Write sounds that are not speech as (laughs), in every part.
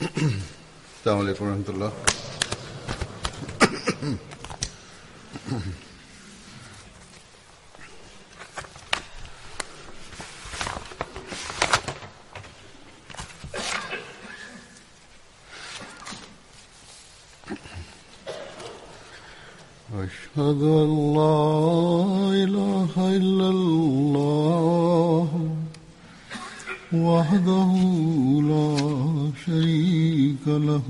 السلام عليكم ورحمة الله. أشهد أن لا إله إلا الله وحده لا شريك له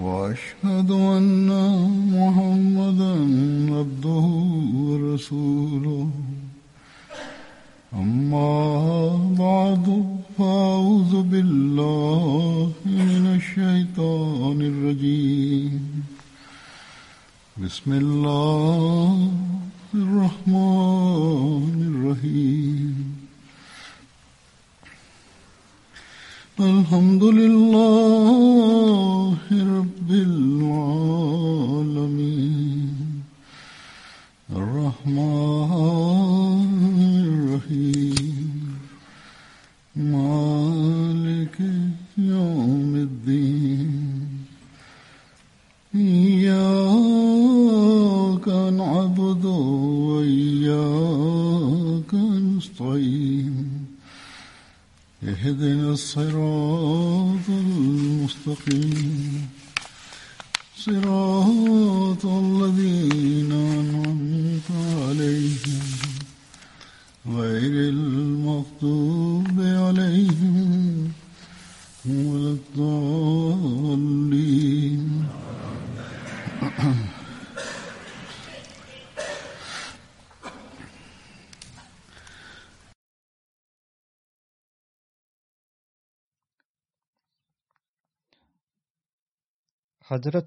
وأشهد أن محمدا عبده ورسوله.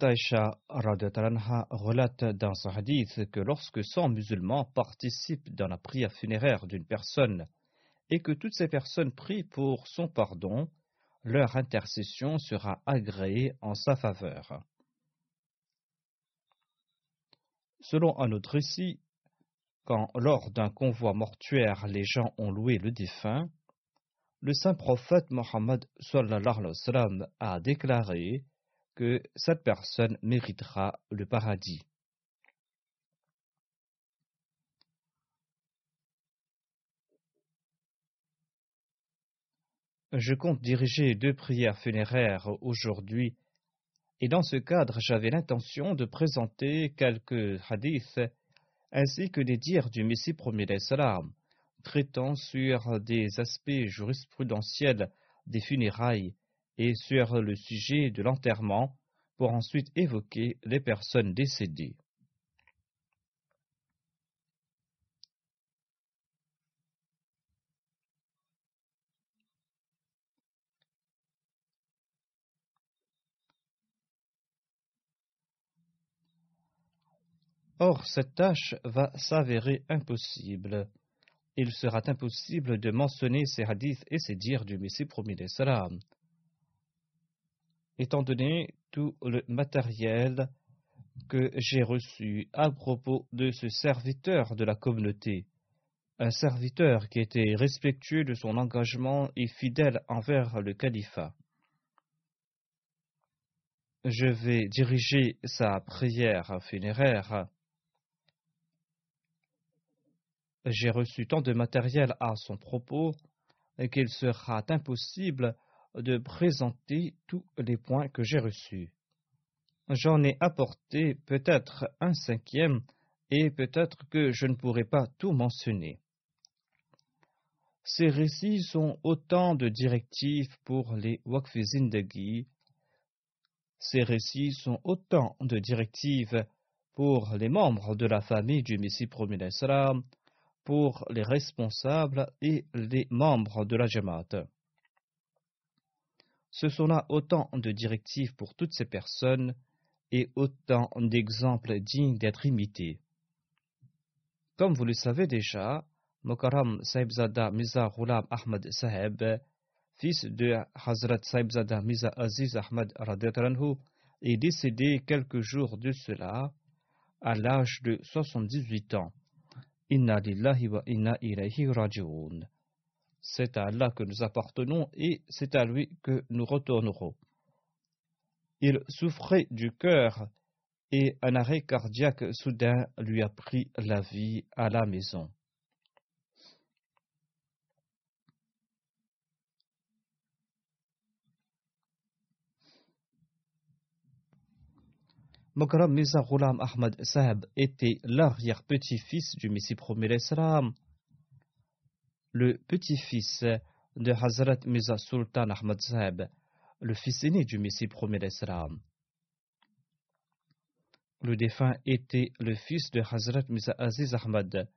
Aisha relate dans son hadith que lorsque 100 musulmans participent dans la prière funéraire d'une personne et que toutes ces personnes prient pour son pardon, leur intercession sera agréée en sa faveur. Selon un autre récit, quand lors d'un convoi mortuaire les gens ont loué le défunt, le saint prophète Mohammed a déclaré que cette personne méritera le paradis. Je compte diriger deux prières funéraires aujourd'hui et dans ce cadre j'avais l'intention de présenter quelques hadiths ainsi que des dires du Messie premier salam traitant sur des aspects jurisprudentiels des funérailles et sur le sujet de l'enterrement pour ensuite évoquer les personnes décédées. Or, cette tâche va s'avérer impossible. Il sera impossible de mentionner ces hadiths et ces dires du Messie promis des salam étant donné tout le matériel que j'ai reçu à propos de ce serviteur de la communauté, un serviteur qui était respectueux de son engagement et fidèle envers le califat. Je vais diriger sa prière funéraire. J'ai reçu tant de matériel à son propos qu'il sera impossible de présenter tous les points que j'ai reçus. J'en ai apporté peut-être un cinquième et peut-être que je ne pourrai pas tout mentionner. Ces récits sont autant de directives pour les Wakfizindagi. Ces récits sont autant de directives pour les membres de la famille du Messie premier pour les responsables et les membres de la Jamaat. Ce sont là autant de directives pour toutes ces personnes et autant d'exemples dignes d'être imités. Comme vous le savez déjà, Mokaram Saibzada Miza Ghulam Ahmad Saheb, fils de Hazrat Saibzada Miza Aziz Ahmad Radetranhu, est décédé quelques jours de cela, à l'âge de 78 ans. Inna lillahi wa inna ilayhi raji'un. C'est à Allah que nous appartenons et c'est à lui que nous retournerons. Il souffrait du cœur et un arrêt cardiaque soudain lui a pris la vie à la maison. Mokram Mirza Ghulam Ahmad Sahib était l'arrière-petit-fils du Messie premier l'Islam, le petit-fils de Hazrat Mirza Sultan Ahmad Sahib, le fils aîné du Messie premier l'Islam. Le défunt était le fils de Hazrat Mirza Aziz Ahmad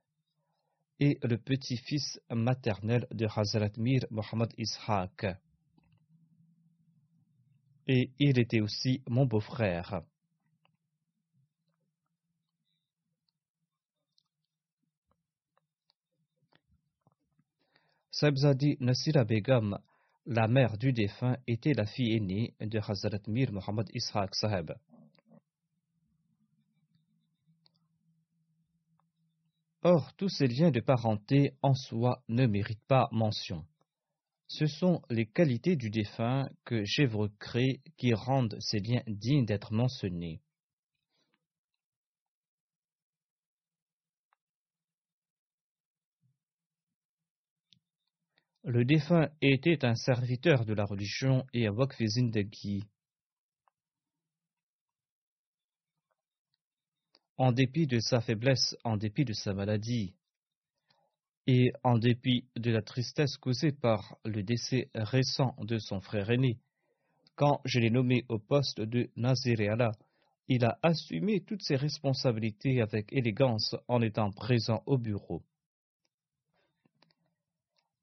et le petit-fils maternel de Hazrat Mir Muhammad Ishaq. Et il était aussi mon beau-frère. Sabzadi Nasira Begum, la mère du défunt, était la fille aînée de Hazrat Mir Muhammad Ishaq Sahib. Or, tous ces liens de parenté en soi ne méritent pas mention. Ce sont les qualités du défunt que j'évoquerai qui rendent ces liens dignes d'être mentionnés. Le défunt était un serviteur de la religion et un de Guy. En dépit de sa faiblesse, en dépit de sa maladie, et en dépit de la tristesse causée par le décès récent de son frère aîné, quand je l'ai nommé au poste de Nazir Allah, il a assumé toutes ses responsabilités avec élégance en étant présent au bureau.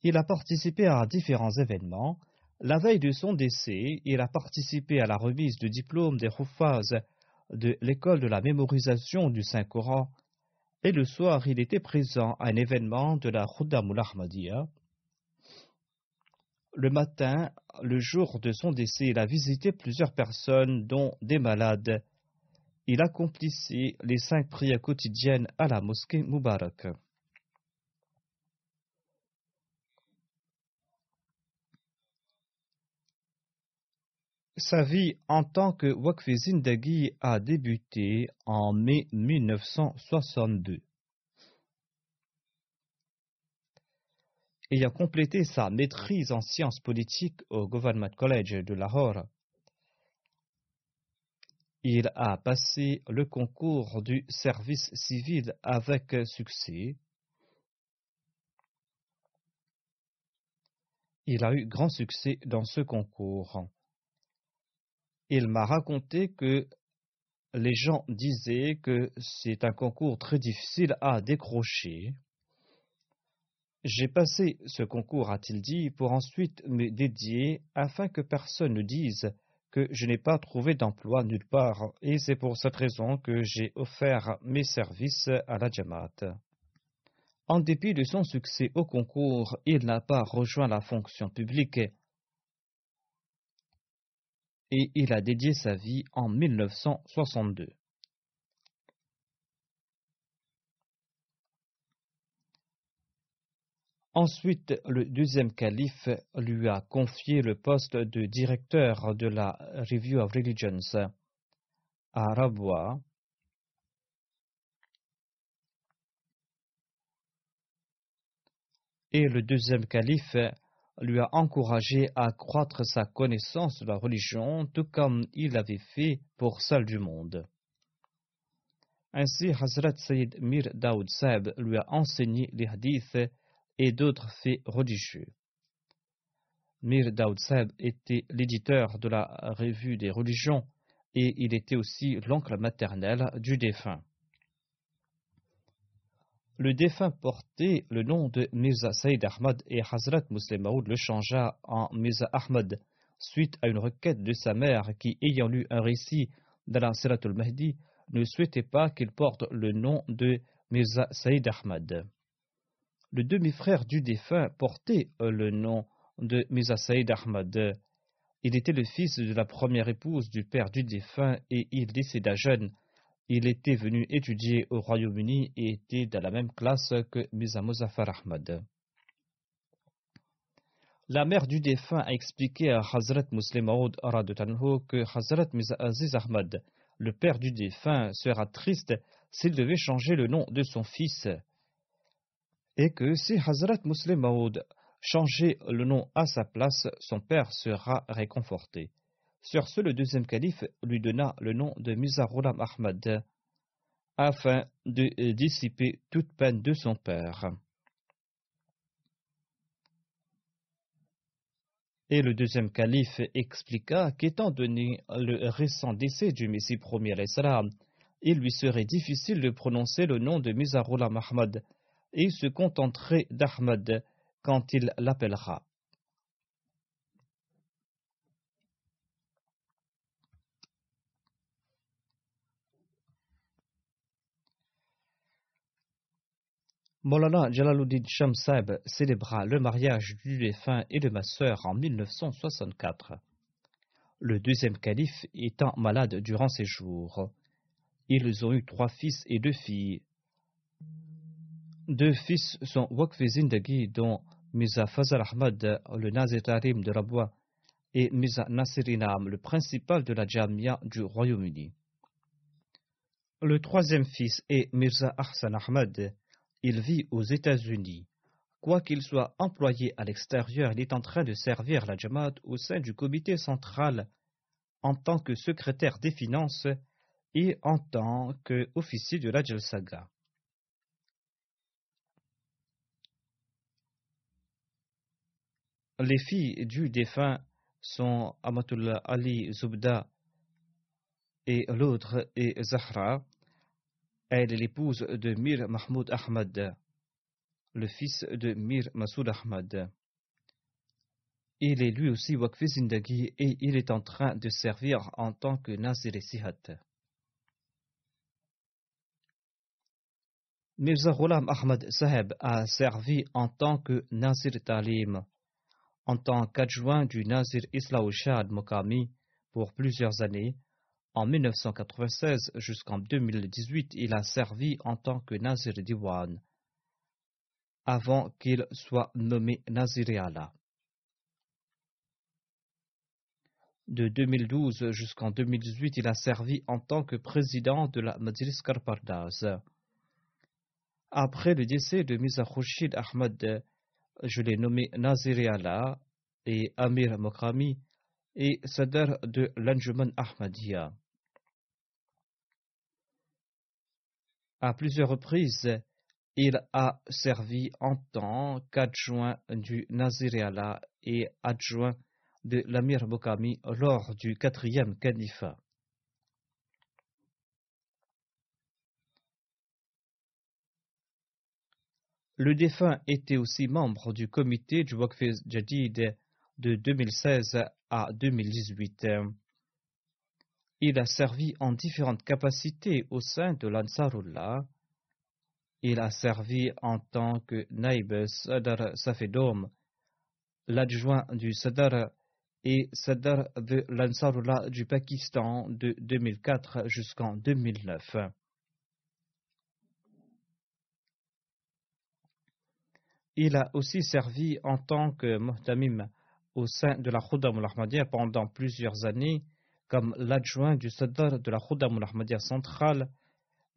Il a participé à différents événements. La veille de son décès, il a participé à la remise du diplôme des Hufaz de l'école de la mémorisation du Saint-Coran. Et le soir, il était présent à un événement de la Khuddamul Ahmadiyya. Le matin, le jour de son décès, il a visité plusieurs personnes, dont des malades. Il accomplissait les cinq prières quotidiennes à la mosquée Mubarak. Sa vie en tant que Wakfi Zindagi a débuté en mai 1962. Ayant complété sa maîtrise en sciences politiques au Government College de Lahore, il a passé le concours du service civil avec succès. Il a eu grand succès dans ce concours il m'a raconté que les gens disaient que c'est un concours très difficile à décrocher. J'ai passé ce concours, a-t-il dit, pour ensuite me dédier afin que personne ne dise que je n'ai pas trouvé d'emploi nulle part, et c'est pour cette raison que j'ai offert mes services à la Jamaat. En dépit de son succès au concours, il n'a pas rejoint la fonction publique et il a dédié sa vie en 1962. Ensuite, le deuxième calife lui a confié le poste de directeur de la Review of Religions à Rabwa. Et le deuxième calife lui a encouragé à accroître sa connaissance de la religion, tout comme il l'avait fait pour celle du monde. Ainsi, Hazrat Sayyid Mir Daoud Saib lui a enseigné les hadiths et d'autres faits religieux. Mir Daoud Saib était l'éditeur de la revue des religions et il était aussi l'oncle maternel du défunt. Le défunt portait le nom de Mirza Saïd Ahmad et Hazrat Muslim Maud le changea en Mirza Ahmad suite à une requête de sa mère qui, ayant lu un récit d'Alan Siratul Mahdi, ne souhaitait pas qu'il porte le nom de Mirza Saïd Ahmad. Le demi-frère du défunt portait le nom de Mirza Saïd Ahmad. Il était le fils de la première épouse du père du défunt et il décéda jeune il était venu étudier au Royaume-Uni et était dans la même classe que Mirza Muzaffar Ahmad. La mère du défunt a expliqué à Hazrat Muslim Maud que Hazrat Mirza Ahmad, le père du défunt, sera triste s'il devait changer le nom de son fils et que si Hazrat Muslim Maud changeait le nom à sa place, son père sera réconforté. Sur ce, le deuxième calife lui donna le nom de Mizarulam Ahmad afin de dissiper toute peine de son père. Et le deuxième calife expliqua qu'étant donné le récent décès du Messie premier, il lui serait difficile de prononcer le nom de Mizarulam Ahmad et se contenterait d'Ahmad quand il l'appellera. Molana Jalaluddin Shamsab célébra le mariage du défunt et de ma sœur en 1964. Le deuxième calife étant malade durant ses jours. Ils ont eu trois fils et deux filles. Deux fils sont Waqf Zindagi, dont Miza Fazal Ahmad, le Nazir Tarim de Rabwa, et Miza Nasirinam, le principal de la Jamia du Royaume-Uni. Le troisième fils est Mirza Ahsan Ahmad. Il vit aux États-Unis. Quoiqu'il soit employé à l'extérieur, il est en train de servir la Jamaat au sein du comité central en tant que secrétaire des finances et en tant qu'officier de la Jalsaga. Les filles du défunt sont Amatullah Ali Zubda et l'autre est Zahra. Elle est l'épouse de Mir Mahmoud Ahmad, le fils de Mir Masoud Ahmad. Il est lui aussi Wakfi Zindagi et il est en train de servir en tant que Nazir Sihat. Mirza Ghulam Ahmad Saheb a servi en tant que Nazir Talim en tant qu'adjoint du Nazir Islaushad Mokami pour plusieurs années. En 1996 jusqu'en 2018, il a servi en tant que Nazir Diwan avant qu'il soit nommé Nazir Allah. De 2012 jusqu'en 2018, il a servi en tant que président de la Majlis Karpardaz. Après le décès de Mirza Khurshid Ahmad je l'ai nommé Nazir Allah et Amir Mokrami et Sadr de l'Anjuman Ahmadiyya. À plusieurs reprises, il a servi en tant qu'adjoint du Nazir et adjoint de l'Amir Mokami lors du quatrième califat. Le défunt était aussi membre du comité du Waqf Jadid de 2016 à 2018. Il a servi en différentes capacités au sein de l'Ansarullah. Il a servi en tant que Naib Sadar Safedom, l'adjoint du Sadar et Sadar de l'Ansarullah du Pakistan de 2004 jusqu'en 2009. Il a aussi servi en tant que Muhtamim au sein de la Khuddam al pendant plusieurs années comme l'adjoint du Sadr de la Khuddam al centrale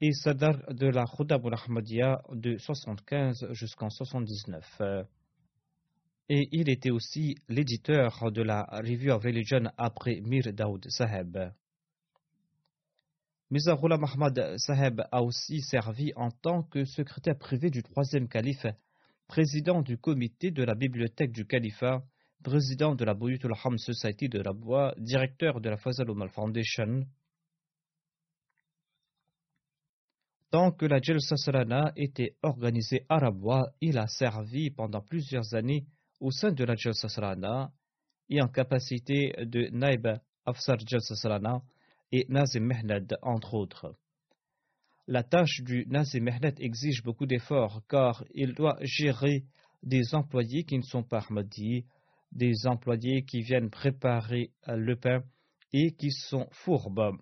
et Sadr de la Khuddam al de 75 jusqu'en 79. Et il était aussi l'éditeur de la Review of Religion après Mir Daoud Saheb. Mirza Ghulam Ahmad Saheb a aussi servi en tant que secrétaire privé du troisième calife président du comité de la bibliothèque du califat, président de la Buyutul Ham Society de Bois, directeur de la Fazal Omal Foundation. Tant que la Jalsa Salana était organisée à Rabwa, il a servi pendant plusieurs années au sein de la Jalsa Salana et en capacité de Naib Afsar Jalsa Salana et Nazim Mehnad, entre autres. La tâche du Nazim Mehnet exige beaucoup d'efforts car il doit gérer des employés qui ne sont pas Ahmadis, des employés qui viennent préparer le pain et qui sont fourbes.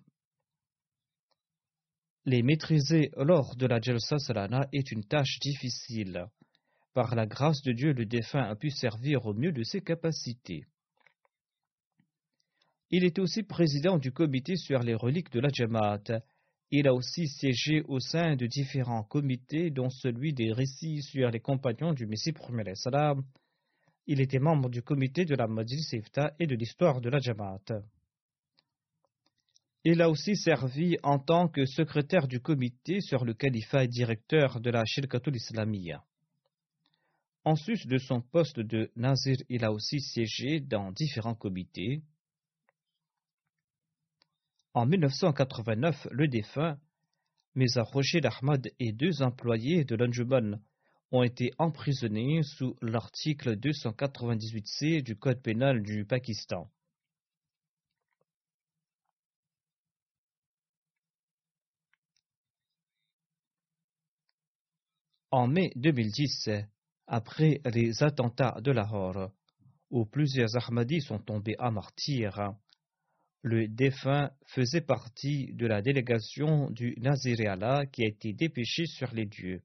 Les maîtriser lors de la Jalsa Salana est une tâche difficile. Par la grâce de Dieu, le défunt a pu servir au mieux de ses capacités. Il était aussi président du comité sur les reliques de la Jamaat. Il a aussi siégé au sein de différents comités, dont celui des récits sur les compagnons du Messie premier. Il était membre du comité de la Majlis Ifta et de l'histoire de la Jamaat. Il a aussi servi en tant que secrétaire du comité sur le califat et directeur de la Shirkatul Islamiyya. En sus de son poste de Nazir, il a aussi siégé dans différents comités. En 1989, le défunt, Mesa Rocher Ahmad et deux employés de l'Anjuman ont été emprisonnés sous l'article 298C du Code pénal du Pakistan. En mai 2010, après les attentats de Lahore, où plusieurs Ahmadis sont tombés à martyr, le défunt faisait partie de la délégation du Nazir qui a été dépêché sur les dieux.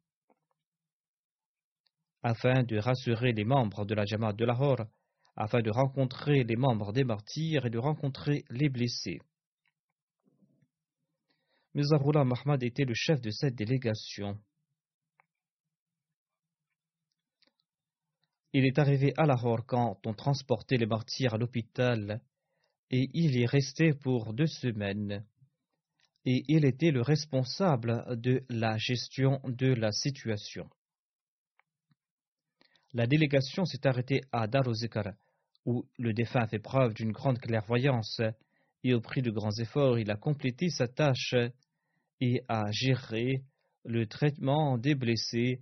Afin de rassurer les membres de la Jamaat de Lahore, afin de rencontrer les membres des martyrs et de rencontrer les blessés. Mizarullah Mahmad était le chef de cette délégation. Il est arrivé à Lahore quand on transportait les martyrs à l'hôpital et il y restait pour deux semaines. Et il était le responsable de la gestion de la situation. La délégation s'est arrêtée à Daruzikar, où le défunt fait preuve d'une grande clairvoyance, et au prix de grands efforts, il a complété sa tâche et a géré le traitement des blessés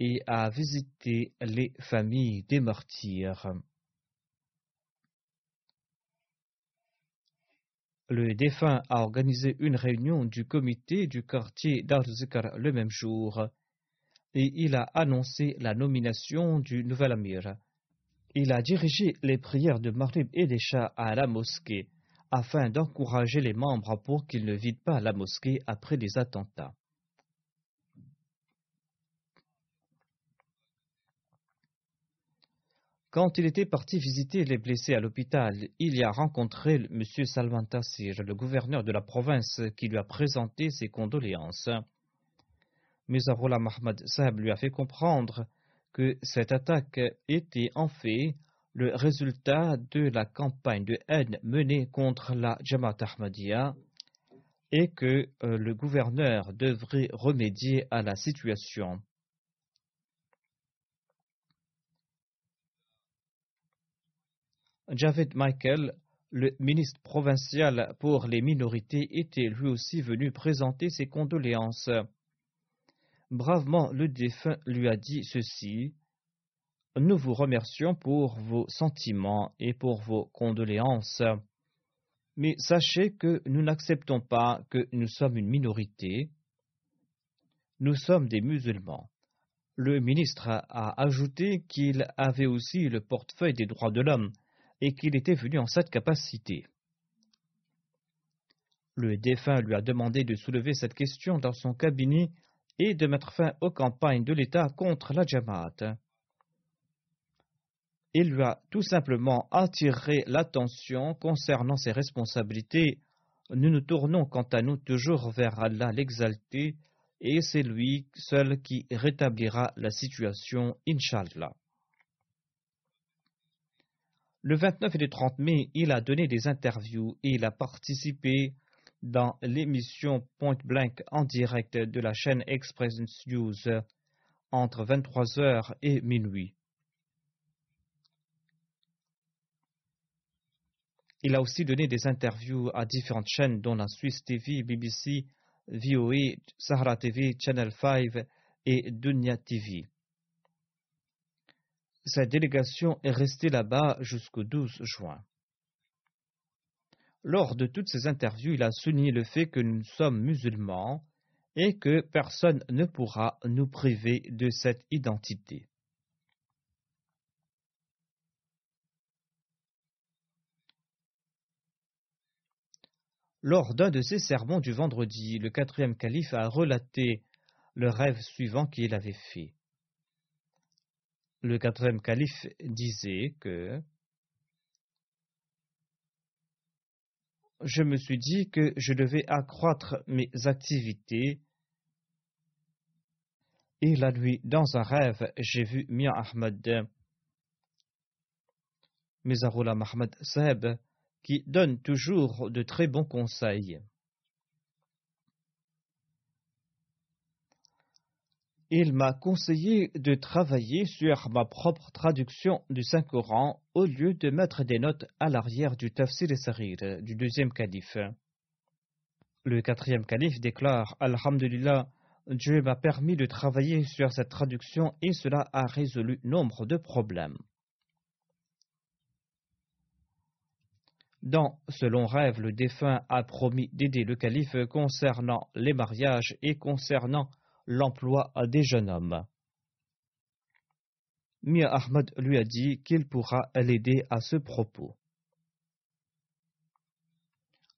et a visité les familles des martyrs. Le défunt a organisé une réunion du comité du quartier d'Arzikar le même jour et il a annoncé la nomination du nouvel amir. Il a dirigé les prières de Marib et des chats à la mosquée afin d'encourager les membres pour qu'ils ne vident pas la mosquée après les attentats. Quand il était parti visiter les blessés à l'hôpital, il y a rencontré M. Salman Tassir, le gouverneur de la province, qui lui a présenté ses condoléances. Mizarullah Mahmad Saab lui a fait comprendre que cette attaque était en fait le résultat de la campagne de haine menée contre la Jamaat Ahmadiyya et que euh, le gouverneur devrait remédier à la situation. Javed Michael, le ministre provincial pour les minorités, était lui aussi venu présenter ses condoléances. Bravement, le défunt lui a dit ceci. Nous vous remercions pour vos sentiments et pour vos condoléances. Mais sachez que nous n'acceptons pas que nous sommes une minorité. Nous sommes des musulmans. Le ministre a ajouté qu'il avait aussi le portefeuille des droits de l'homme et qu'il était venu en cette capacité. Le défunt lui a demandé de soulever cette question dans son cabinet et de mettre fin aux campagnes de l'État contre la Jamaat. Il lui a tout simplement attiré l'attention concernant ses responsabilités. Nous nous tournons quant à nous toujours vers Allah l'exalté, et c'est lui seul qui rétablira la situation, Inch'Allah. Le 29 et le 30 mai, il a donné des interviews et il a participé dans l'émission Point Blank en direct de la chaîne Express News entre 23h et minuit. Il a aussi donné des interviews à différentes chaînes dont la Swiss TV, BBC, VOA, Sahara TV, Channel 5 et Dunya TV. Sa délégation est restée là-bas jusqu'au 12 juin. Lors de toutes ces interviews, il a souligné le fait que nous sommes musulmans et que personne ne pourra nous priver de cette identité. Lors d'un de ses sermons du vendredi, le quatrième calife a relaté le rêve suivant qu'il avait fait. Le quatrième calife disait que je me suis dit que je devais accroître mes activités. Et la nuit, dans un rêve, j'ai vu Mia Ahmed, Mizarullah Mahmoud Saheb, qui donne toujours de très bons conseils. Il m'a conseillé de travailler sur ma propre traduction du Saint-Coran au lieu de mettre des notes à l'arrière du Tafsir et Sarir du deuxième calife. Le quatrième calife déclare Alhamdulillah, Dieu m'a permis de travailler sur cette traduction et cela a résolu nombre de problèmes. Dans ce long rêve, le défunt a promis d'aider le calife concernant les mariages et concernant l'emploi des jeunes hommes. Mia Ahmad lui a dit qu'il pourra l'aider à ce propos.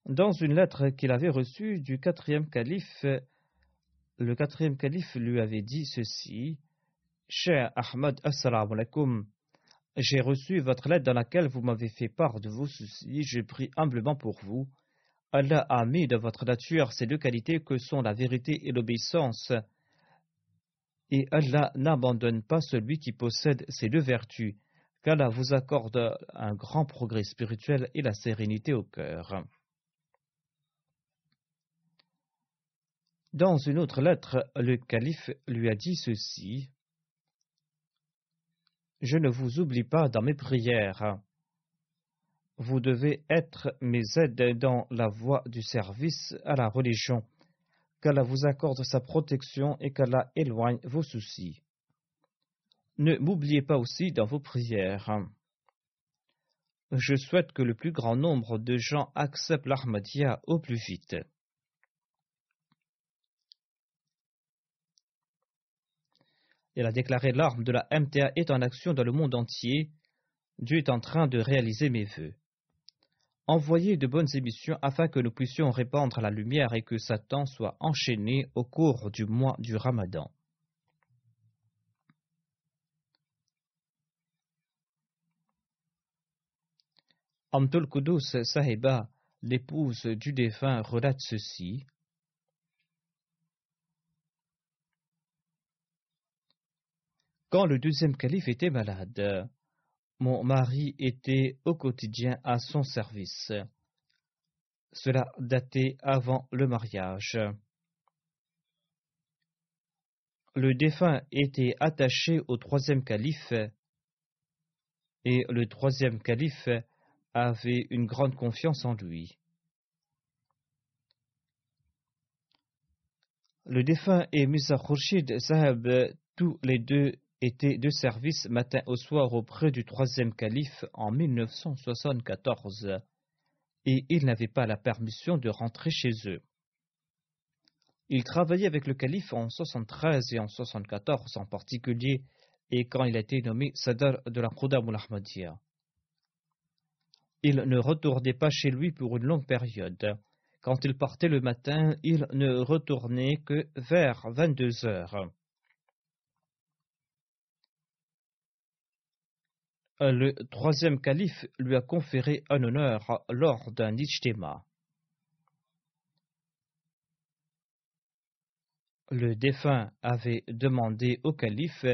Dans une lettre qu'il avait reçue du quatrième calife, le quatrième calife lui avait dit ceci Cher Ahmad, assalamu alaikum. J'ai reçu votre lettre dans laquelle vous m'avez fait part de vos soucis. Je prie humblement pour vous. Allah a mis de votre nature ces deux qualités que sont la vérité et l'obéissance et Allah n'abandonne pas celui qui possède ces deux vertus, qu'Allah vous accorde un grand progrès spirituel et la sérénité au cœur. Dans une autre lettre, le calife lui a dit ceci Je ne vous oublie pas dans mes prières. Vous devez être mes aides dans la voie du service à la religion qu'Allah vous accorde sa protection et qu'Allah éloigne vos soucis. Ne m'oubliez pas aussi dans vos prières. Je souhaite que le plus grand nombre de gens acceptent l'Ahmadiyya au plus vite. Il a déclaré l'arme de la MTA est en action dans le monde entier. Dieu est en train de réaliser mes vœux. Envoyez de bonnes émissions afin que nous puissions répandre la lumière et que Satan soit enchaîné au cours du mois du Ramadan. Amtul Kudus Sahiba, l'épouse du défunt, relate ceci. Quand le deuxième calife était malade, mon mari était au quotidien à son service. Cela datait avant le mariage. Le défunt était attaché au troisième calife et le troisième calife avait une grande confiance en lui. Le défunt et Musa Khurshid Sahab, tous les deux étaient de service matin au soir auprès du troisième calife en 1974 et ils n'avaient pas la permission de rentrer chez eux. Ils travaillaient avec le calife en 73 et en 74 en particulier et quand il a été nommé Sadr de la Khudam al Il ne retournait pas chez lui pour une longue période. Quand il partait le matin, il ne retournait que vers 22 heures. Le troisième calife lui a conféré un honneur lors d'un ijtema. Le défunt avait demandé au calife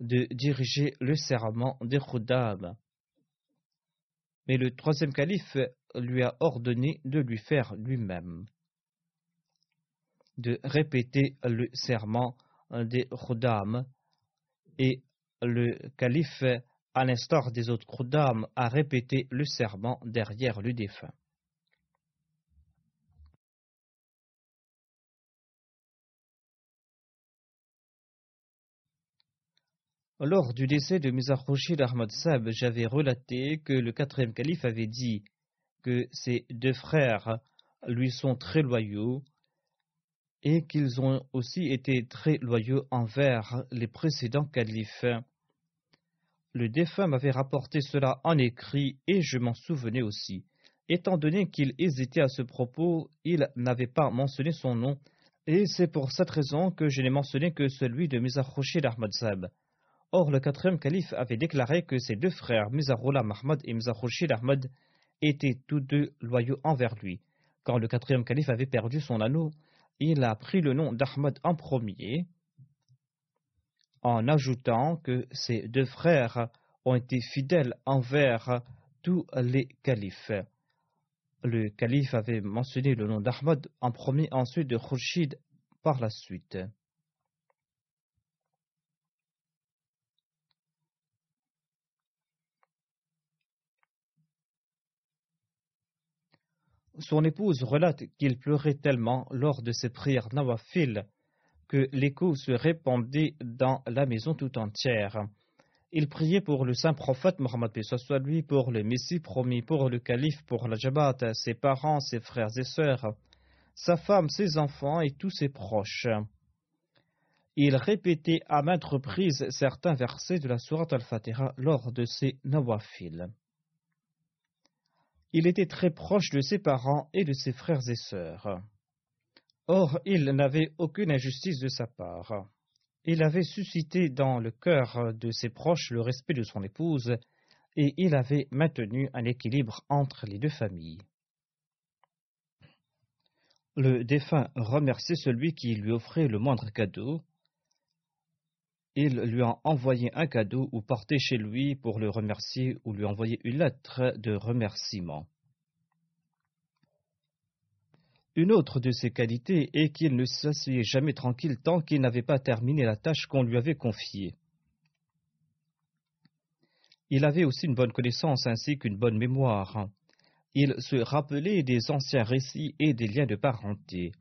de diriger le serment des Khuddam. Mais le troisième calife lui a ordonné de lui faire lui-même, de répéter le serment des Khuddam, et le calife à l'instar des autres Khuddam, a répété le serment derrière le défunt. Lors du décès de Mizar Ahmad Sab, j'avais relaté que le quatrième calife avait dit que ses deux frères lui sont très loyaux et qu'ils ont aussi été très loyaux envers les précédents califes. Le défunt m'avait rapporté cela en écrit et je m'en souvenais aussi. Étant donné qu'il hésitait à ce propos, il n'avait pas mentionné son nom, et c'est pour cette raison que je n'ai mentionné que celui de Mizar Ahmad Sab. Or, le quatrième calife avait déclaré que ses deux frères, Mizarullah Mahmad et Mizarulshid Ahmad, étaient tous deux loyaux envers lui. Quand le quatrième calife avait perdu son anneau, il a pris le nom d'Ahmad en premier, en ajoutant que ses deux frères ont été fidèles envers tous les califes. Le calife avait mentionné le nom d'Ahmad en premier, ensuite de Khurshid par la suite. Son épouse relate qu'il pleurait tellement lors de ses prières nawafil que l'écho se répandait dans la maison tout entière. Il priait pour le saint prophète Mohammed soit lui, pour le Messie promis, pour le calife, pour la Jabbat, ses parents, ses frères et sœurs, sa femme, ses enfants et tous ses proches. Il répétait à maintes reprises certains versets de la Sourate al-Fatiha lors de ses nawafil. Il était très proche de ses parents et de ses frères et sœurs. Or, il n'avait aucune injustice de sa part. Il avait suscité dans le cœur de ses proches le respect de son épouse, et il avait maintenu un équilibre entre les deux familles. Le défunt remerciait celui qui lui offrait le moindre cadeau. Il lui a envoyé un cadeau ou portait chez lui pour le remercier ou lui envoyer une lettre de remerciement. Une autre de ses qualités est qu'il ne s'asseyait jamais tranquille tant qu'il n'avait pas terminé la tâche qu'on lui avait confiée. Il avait aussi une bonne connaissance ainsi qu'une bonne mémoire. Il se rappelait des anciens récits et des liens de parenté.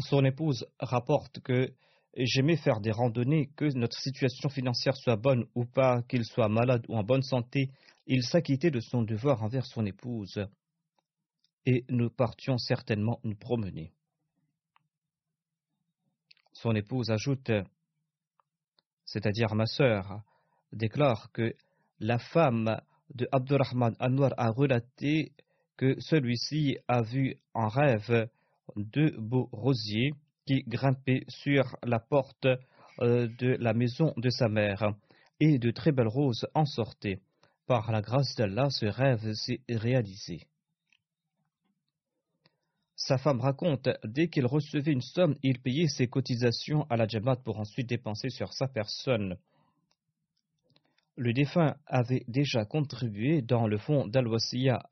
Son épouse rapporte que j'aimais faire des randonnées, que notre situation financière soit bonne ou pas, qu'il soit malade ou en bonne santé, il s'acquittait de son devoir envers son épouse. Et nous partions certainement nous promener. Son épouse ajoute, c'est-à-dire ma sœur, déclare que la femme de Abdurrahman Anwar a relaté que celui-ci a vu en rêve deux beaux rosiers qui grimpaient sur la porte euh, de la maison de sa mère, et de très belles roses en sortaient. Par la grâce d'Allah, ce rêve s'est réalisé. Sa femme raconte, dès qu'il recevait une somme, il payait ses cotisations à la Jamaat pour ensuite dépenser sur sa personne le défunt avait déjà contribué dans le fonds dal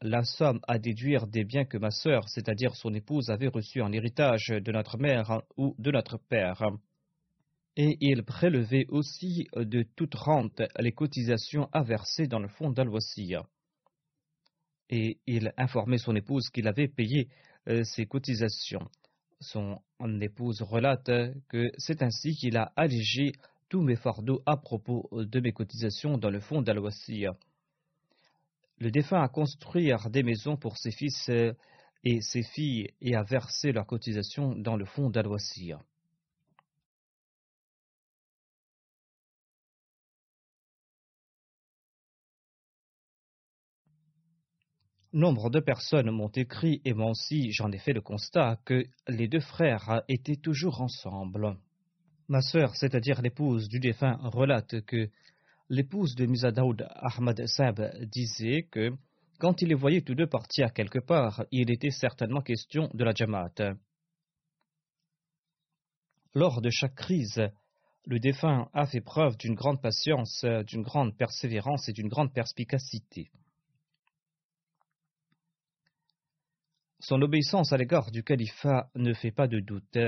la somme à déduire des biens que ma sœur, c'est-à-dire son épouse, avait reçus en héritage de notre mère ou de notre père. Et il prélevait aussi de toute rente les cotisations à verser dans le fonds dal Et il informait son épouse qu'il avait payé euh, ses cotisations. Son épouse relate que c'est ainsi qu'il a allégé tous mes fardeaux à propos de mes cotisations dans le fonds dal Le défunt a construit des maisons pour ses fils et ses filles et a versé leurs cotisations dans le fonds dal Nombre de personnes m'ont écrit et moi aussi j'en ai fait le constat que les deux frères étaient toujours ensemble. Ma sœur, c'est-à-dire l'épouse du défunt, relate que l'épouse de Mizadaoud Ahmad Sab disait que quand il les voyait tous deux partir quelque part, il était certainement question de la Jamaat. Lors de chaque crise, le défunt a fait preuve d'une grande patience, d'une grande persévérance et d'une grande perspicacité. Son obéissance à l'égard du califat ne fait pas de doute.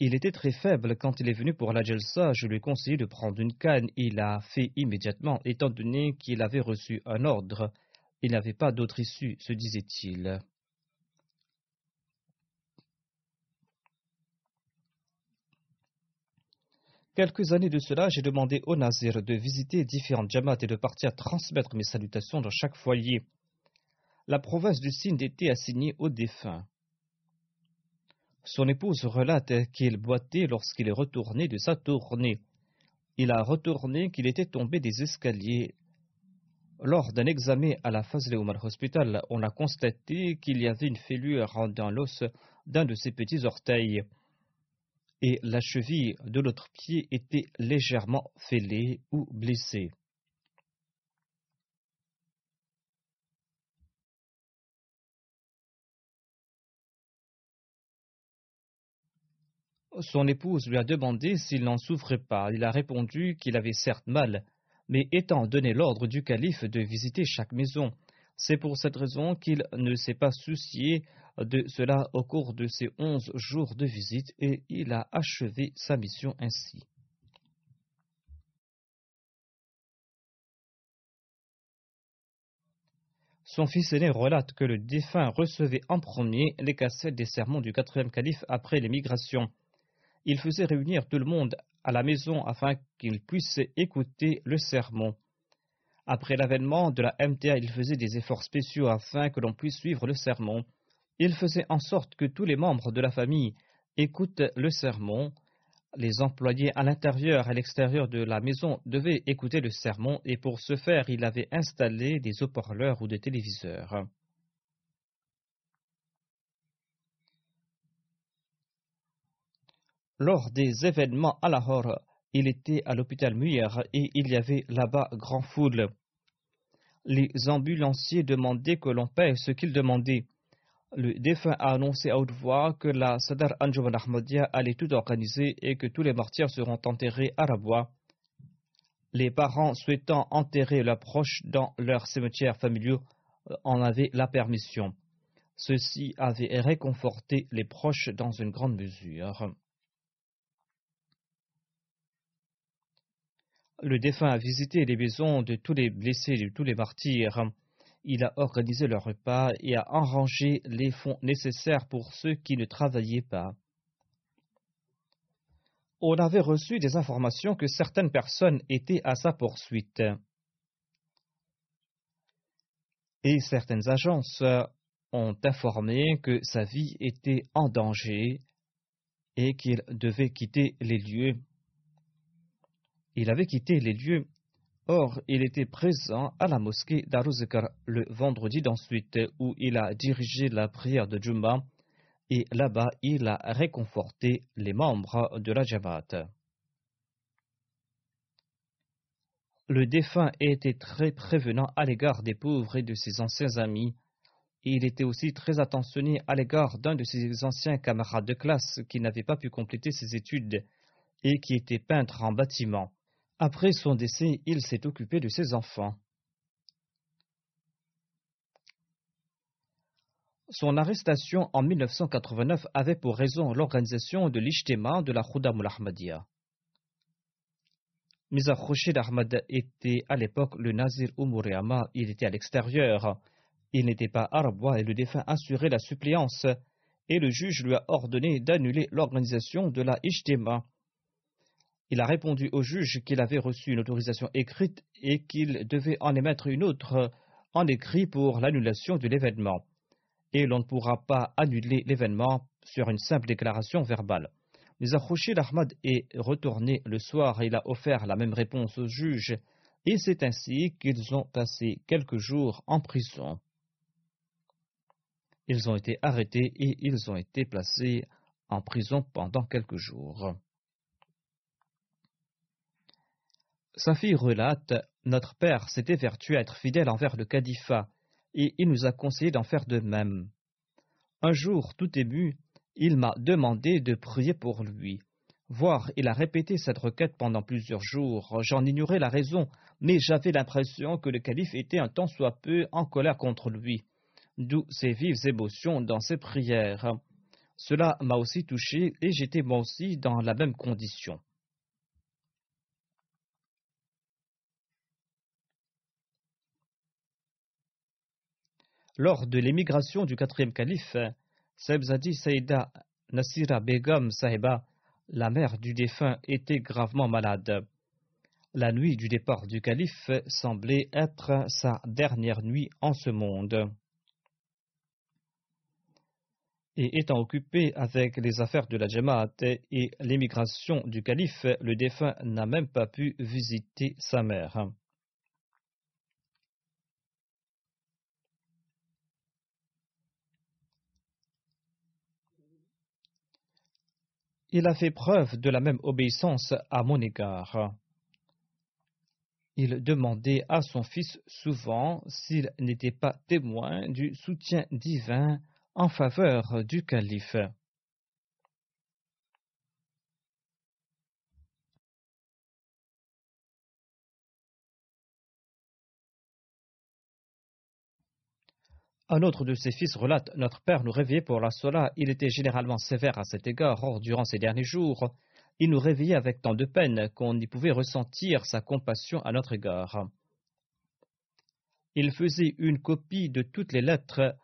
Il était très faible quand il est venu pour la Jelsa. Je lui ai conseillé de prendre une canne. Il l'a fait immédiatement, étant donné qu'il avait reçu un ordre. Il n'avait pas d'autre issue, se disait-il. Quelques années de cela, j'ai demandé au Nazir de visiter différentes jamats et de partir transmettre mes salutations dans chaque foyer. La province du Sindh était assignée aux défunts. Son épouse relate qu'il boitait lorsqu'il est retourné de sa tournée. Il a retourné qu'il était tombé des escaliers Lors d'un examen à la Fazle Omar Hospital, on a constaté qu'il y avait une fêlure dans l'os d'un de ses petits orteils et la cheville de l'autre pied était légèrement fêlée ou blessée. Son épouse lui a demandé s'il n'en souffrait pas. Il a répondu qu'il avait certes mal, mais étant donné l'ordre du calife de visiter chaque maison, c'est pour cette raison qu'il ne s'est pas soucié de cela au cours de ses onze jours de visite et il a achevé sa mission ainsi. Son fils aîné relate que le défunt recevait en premier les cassettes des sermons du quatrième calife après l'émigration. Il faisait réunir tout le monde à la maison afin qu'il puisse écouter le sermon. Après l'avènement de la MTA, il faisait des efforts spéciaux afin que l'on puisse suivre le sermon. Il faisait en sorte que tous les membres de la famille écoutent le sermon. Les employés à l'intérieur et à l'extérieur de la maison devaient écouter le sermon et pour ce faire, il avait installé des haut-parleurs ou des téléviseurs. Lors des événements à Lahore, il était à l'hôpital Muir et il y avait là-bas grand foule. Les ambulanciers demandaient que l'on paie ce qu'ils demandaient. Le défunt a annoncé à haute voix que la Sadar Anjuman Ahmadiyya allait tout organiser et que tous les martyrs seront enterrés à Rabwa. Les parents souhaitant enterrer leurs proches dans leurs cimetières familiaux en avaient la permission. Ceci avait réconforté les proches dans une grande mesure. Le défunt a visité les maisons de tous les blessés, de tous les martyrs. Il a organisé leur repas et a arrangé les fonds nécessaires pour ceux qui ne travaillaient pas. On avait reçu des informations que certaines personnes étaient à sa poursuite. Et certaines agences ont informé que sa vie était en danger et qu'il devait quitter les lieux il avait quitté les lieux. Or, il était présent à la mosquée d'Aruzekar le vendredi d'ensuite, où il a dirigé la prière de Jumba, et là-bas, il a réconforté les membres de la Jamaat. Le défunt était très prévenant à l'égard des pauvres et de ses anciens amis. Il était aussi très attentionné à l'égard d'un de ses anciens camarades de classe qui n'avait pas pu compléter ses études et qui était peintre en bâtiment. Après son décès, il s'est occupé de ses enfants. Son arrestation en 1989 avait pour raison l'organisation de l'Ijtema de la Khoudam al-Ahmadiyya. Miza Ahmad était à l'époque le Nazir Umuriyama, il était à l'extérieur. Il n'était pas arabois et le défunt assurait la suppléance, et le juge lui a ordonné d'annuler l'organisation de la. Il a répondu au juge qu'il avait reçu une autorisation écrite et qu'il devait en émettre une autre en écrit pour l'annulation de l'événement. Et l'on ne pourra pas annuler l'événement sur une simple déclaration verbale. Mais Khouchid Ahmad est retourné le soir et il a offert la même réponse au juge, et c'est ainsi qu'ils ont passé quelques jours en prison. Ils ont été arrêtés et ils ont été placés en prison pendant quelques jours. Sa fille relate Notre père s'était vertué à être fidèle envers le califat, et il nous a conseillé d'en faire de même. Un jour, tout ému, il m'a demandé de prier pour lui. Voire, il a répété cette requête pendant plusieurs jours. J'en ignorais la raison, mais j'avais l'impression que le calife était un tant soit peu en colère contre lui. D'où ses vives émotions dans ses prières. Cela m'a aussi touché et j'étais moi aussi dans la même condition. Lors de l'émigration du quatrième calife, Sebzadi Saïda Nasira Begum Sahiba, la mère du défunt, était gravement malade. La nuit du départ du calife semblait être sa dernière nuit en ce monde. Et étant occupé avec les affaires de la Jamaat et l'émigration du calife, le défunt n'a même pas pu visiter sa mère. Il a fait preuve de la même obéissance à mon égard. Il demandait à son fils souvent s'il n'était pas témoin du soutien divin en faveur du calife. Un autre de ses fils relate Notre père nous réveillait pour la sola. Il était généralement sévère à cet égard. Or, durant ces derniers jours, il nous réveillait avec tant de peine qu'on n'y pouvait ressentir sa compassion à notre égard. Il faisait une copie de toutes les lettres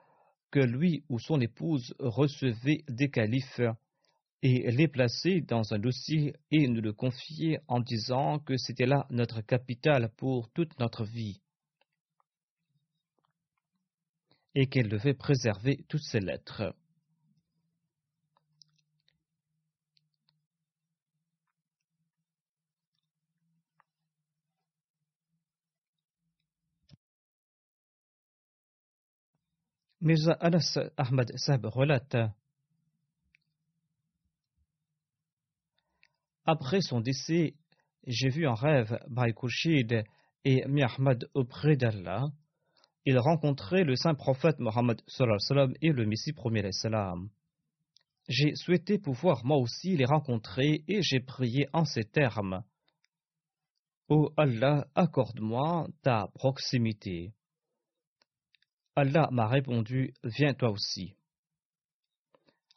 que lui ou son épouse recevaient des califes et les plaçait dans un dossier et nous le confiait en disant que c'était là notre capital pour toute notre vie. Et qu'elle devait préserver toutes ses lettres. Mirza Anas Ahmad Sab relate Après son décès, j'ai vu en rêve Bhai et Mi Ahmad auprès d'Allah il rencontrait le saint prophète Mohammed et le Messie premier. J'ai souhaité pouvoir moi aussi les rencontrer et j'ai prié en ces termes. Ô Allah, accorde-moi ta proximité. Allah m'a répondu, viens toi aussi.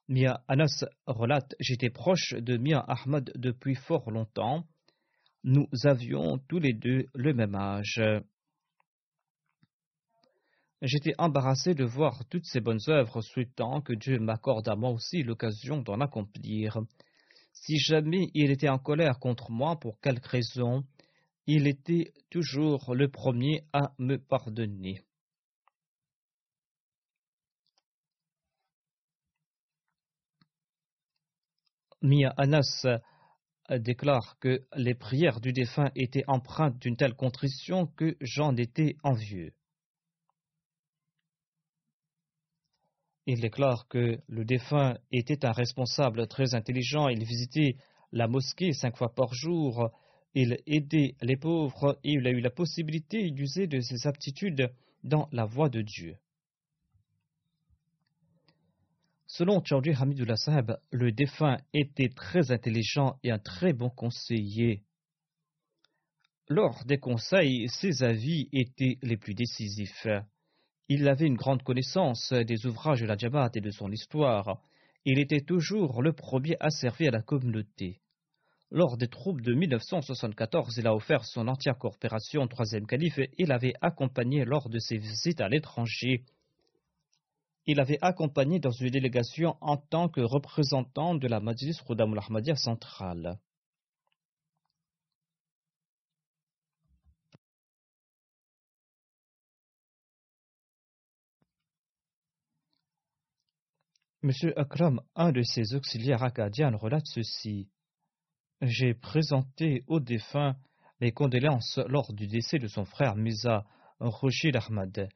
Mia Anas relate, j'étais proche de Mia Ahmad depuis fort longtemps. Nous avions tous les deux le même âge. J'étais embarrassé de voir toutes ces bonnes œuvres, souhaitant que Dieu m'accorde à moi aussi l'occasion d'en accomplir. Si jamais il était en colère contre moi pour quelque raison, il était toujours le premier à me pardonner. Mia Anas déclare que les prières du défunt étaient empreintes d'une telle contrition que j'en étais envieux. Il déclare que le défunt était un responsable très intelligent. Il visitait la mosquée cinq fois par jour. Il aidait les pauvres et il a eu la possibilité d'user de ses aptitudes dans la voie de Dieu. Selon Chaudhry Hamidullah Sahib, le défunt était très intelligent et un très bon conseiller. Lors des conseils, ses avis étaient les plus décisifs. Il avait une grande connaissance des ouvrages de la Jabhat et de son histoire. Il était toujours le premier à servir à la communauté. Lors des troupes de 1974, il a offert son entière coopération au troisième calife et il avait accompagné lors de ses visites à l'étranger. Il avait accompagné dans une délégation en tant que représentant de la Majlis Khudamul Ahmadiyya centrale. M. Akram, un de ses auxiliaires acadiens, relate ceci. J'ai présenté au défunt les condoléances lors du décès de son frère Misa Rashid Ahmad.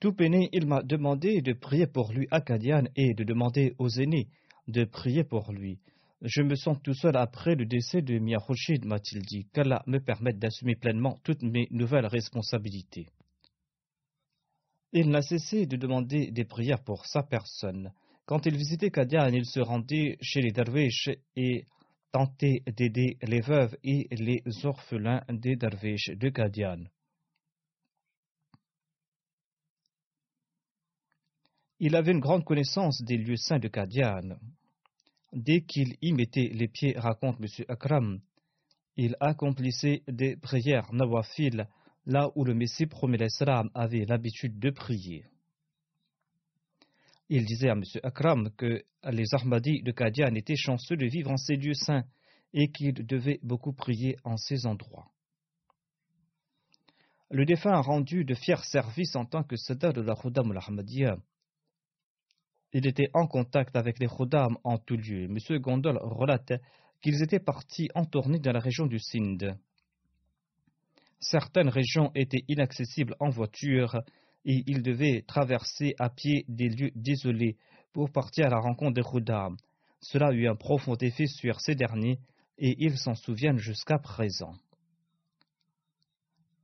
Tout peiné, il m'a demandé de prier pour lui acadien et de demander aux aînés de prier pour lui. Je me sens tout seul après le décès de Mia Rashid, m'a-t-il dit, qu'Allah me permette d'assumer pleinement toutes mes nouvelles responsabilités. Il n'a cessé de demander des prières pour sa personne. Quand il visitait Kadian, il se rendait chez les derviches et tentait d'aider les veuves et les orphelins des derviches de Kadian. Il avait une grande connaissance des lieux saints de Kadian. Dès qu'il y mettait les pieds, raconte M. Akram, il accomplissait des prières nawafil là où le Messie promet l'Islam avait l'habitude de prier. Il disait à M. Akram que les Ahmadis de Kadian étaient chanceux de vivre en ces lieux saints et qu'ils devaient beaucoup prier en ces endroits. Le défunt a rendu de fiers services en tant que Sada de la Khuddam al-Ahmadiyya. Il était en contact avec les Khuddam en tout lieu. M. Gondol relate qu'ils étaient partis en tournée dans la région du Sindh. Certaines régions étaient inaccessibles en voiture et il devait traverser à pied des lieux désolés pour partir à la rencontre des Khuddam. Cela a eu un profond effet sur ces derniers et ils s'en souviennent jusqu'à présent.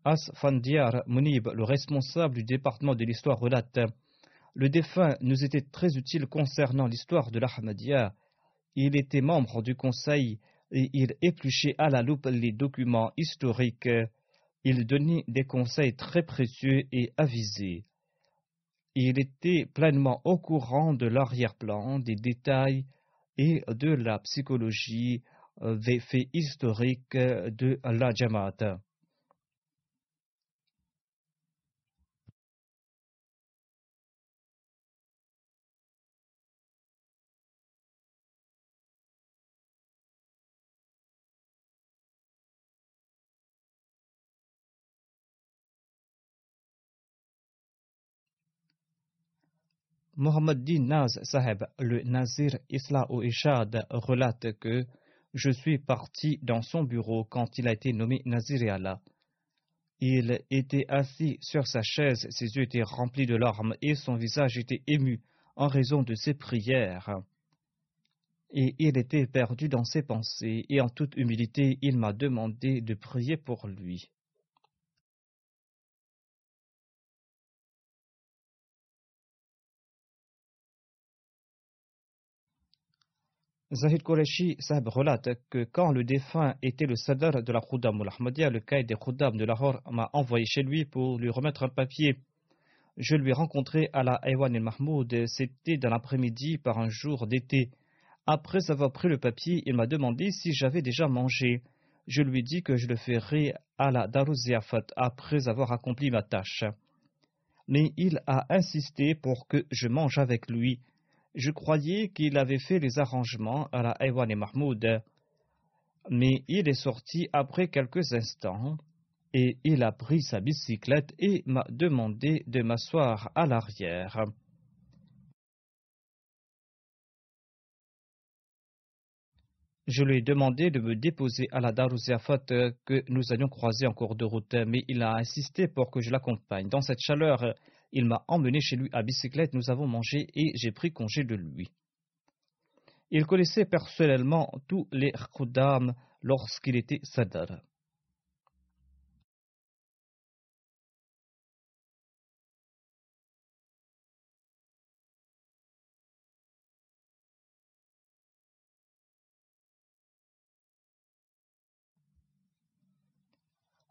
As Fandiar Munib, le responsable du département de l'histoire, relate Le défunt nous était très utile concernant l'histoire de l'Ahmadiyya. Il était membre du conseil et il épluchait à la loupe les documents historiques. Il donnait des conseils très précieux et avisés. Il était pleinement au courant de l'arrière-plan, des détails et de la psychologie euh, des faits historiques de la Jamaat. Mohammed Naz Saheb, le Nazir Isla relate que je suis parti dans son bureau quand il a été nommé Nazir Allah. Il était assis sur sa chaise, ses yeux étaient remplis de larmes et son visage était ému en raison de ses prières. Et il était perdu dans ses pensées, et en toute humilité, il m'a demandé de prier pour lui. Zahid Qureshi Sahib relate que quand le défunt était le sadar de la Khuddam al le caïd des Khuddam de Lahore m'a envoyé chez lui pour lui remettre un papier. Je lui ai rencontré à la Aywan el Mahmoud, c'était dans l'après-midi par un jour d'été. Après avoir pris le papier, il m'a demandé si j'avais déjà mangé. Je lui ai dit que je le ferai à la Daruziafat après avoir accompli ma tâche. Mais il a insisté pour que je mange avec lui. Je croyais qu'il avait fait les arrangements à la Aywan et Mahmoud, mais il est sorti après quelques instants et il a pris sa bicyclette et m'a demandé de m'asseoir à l'arrière. Je lui ai demandé de me déposer à la Darouziafat que nous allions croiser en cours de route, mais il a insisté pour que je l'accompagne. Dans cette chaleur, il m'a emmené chez lui à bicyclette, nous avons mangé et j'ai pris congé de lui. Il connaissait personnellement tous les Khuddam lorsqu'il était Sadar.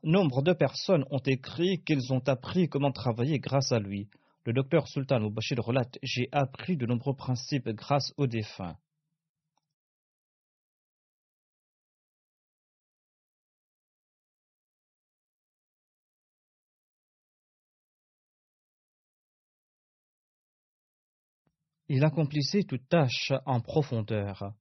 Nombre de personnes ont écrit qu'ils ont appris comment travailler grâce à lui. Le docteur Sultan Mubashir relate J'ai appris de nombreux principes grâce aux défunts. Il accomplissait toute tâche en profondeur.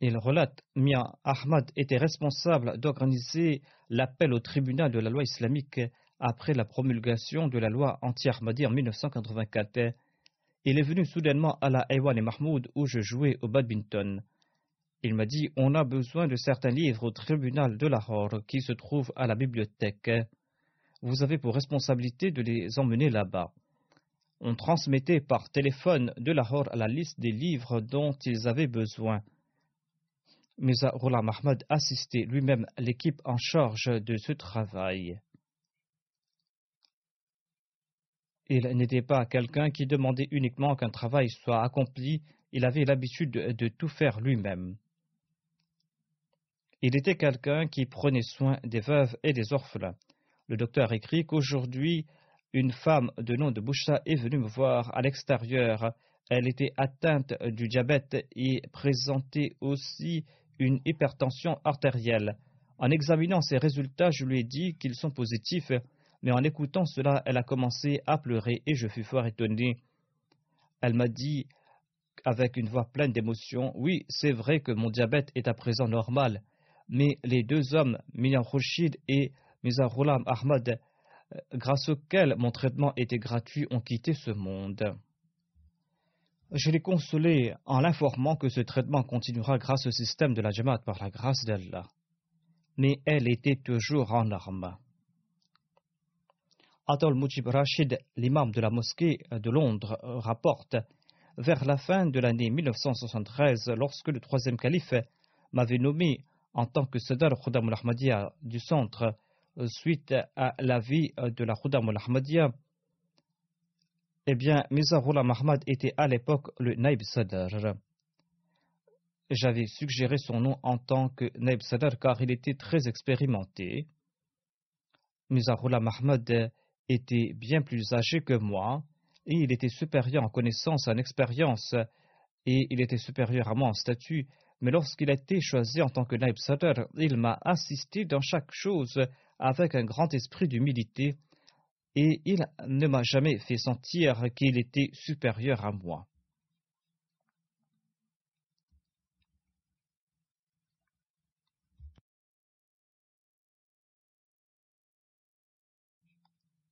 Il relate Mia Ahmad était responsable d'organiser l'appel au tribunal de la loi islamique après la promulgation de la loi anti-Ahmadi en 1984. Il est venu soudainement à la Ewan et Mahmoud où je jouais au badminton. Il m'a dit On a besoin de certains livres au tribunal de Lahore qui se trouvent à la bibliothèque. Vous avez pour responsabilité de les emmener là-bas. On transmettait par téléphone de Lahore la liste des livres dont ils avaient besoin. Mirza Ghulam Ahmad assistait lui-même l'équipe en charge de ce travail. Il n'était pas quelqu'un qui demandait uniquement qu'un travail soit accompli, il avait l'habitude de, tout faire lui-même. Il était quelqu'un qui prenait soin des veuves et des orphelins. Le docteur écrit qu'aujourd'hui, une femme de nom de Boucha est venue me voir à l'extérieur. Elle était atteinte du diabète et présentait aussi une hypertension artérielle. En examinant ses résultats, je lui ai dit qu'ils sont positifs, mais en écoutant cela, elle a commencé à pleurer et je fus fort étonné. Elle m'a dit avec une voix pleine d'émotion Oui, c'est vrai que mon diabète est à présent normal, mais les deux hommes, Mian Khurshid et Mizarulam Ahmad, euh, grâce auxquels mon traitement était gratuit, ont quitté ce monde. Je l'ai consolé en l'informant que ce traitement continuera grâce au système de la Jamaat par la grâce d'Allah. Mais elle était toujours en armes. Adol Mujib Rashid, l'imam de la mosquée de Londres, rapporte vers la fin de l'année 1973, lorsque le troisième calife m'avait nommé en tant que Sadar Khudam al-Ahmadiyya du centre, suite à l'avis de la Khudam al-Ahmadiyya, eh bien, Mizarullah Mahmad était à l'époque le Naib Sadar. J'avais suggéré son nom en tant que Naib Sadar car il était très expérimenté. Mizarullah Mahmad était bien plus âgé que moi et il était supérieur en connaissance, en expérience et il était supérieur à moi en statut. Mais lorsqu'il a été choisi en tant que Naib Sadr, il m'a assisté dans chaque chose avec un grand esprit d'humilité et il ne m'a jamais fait sentir qu'il était supérieur à moi.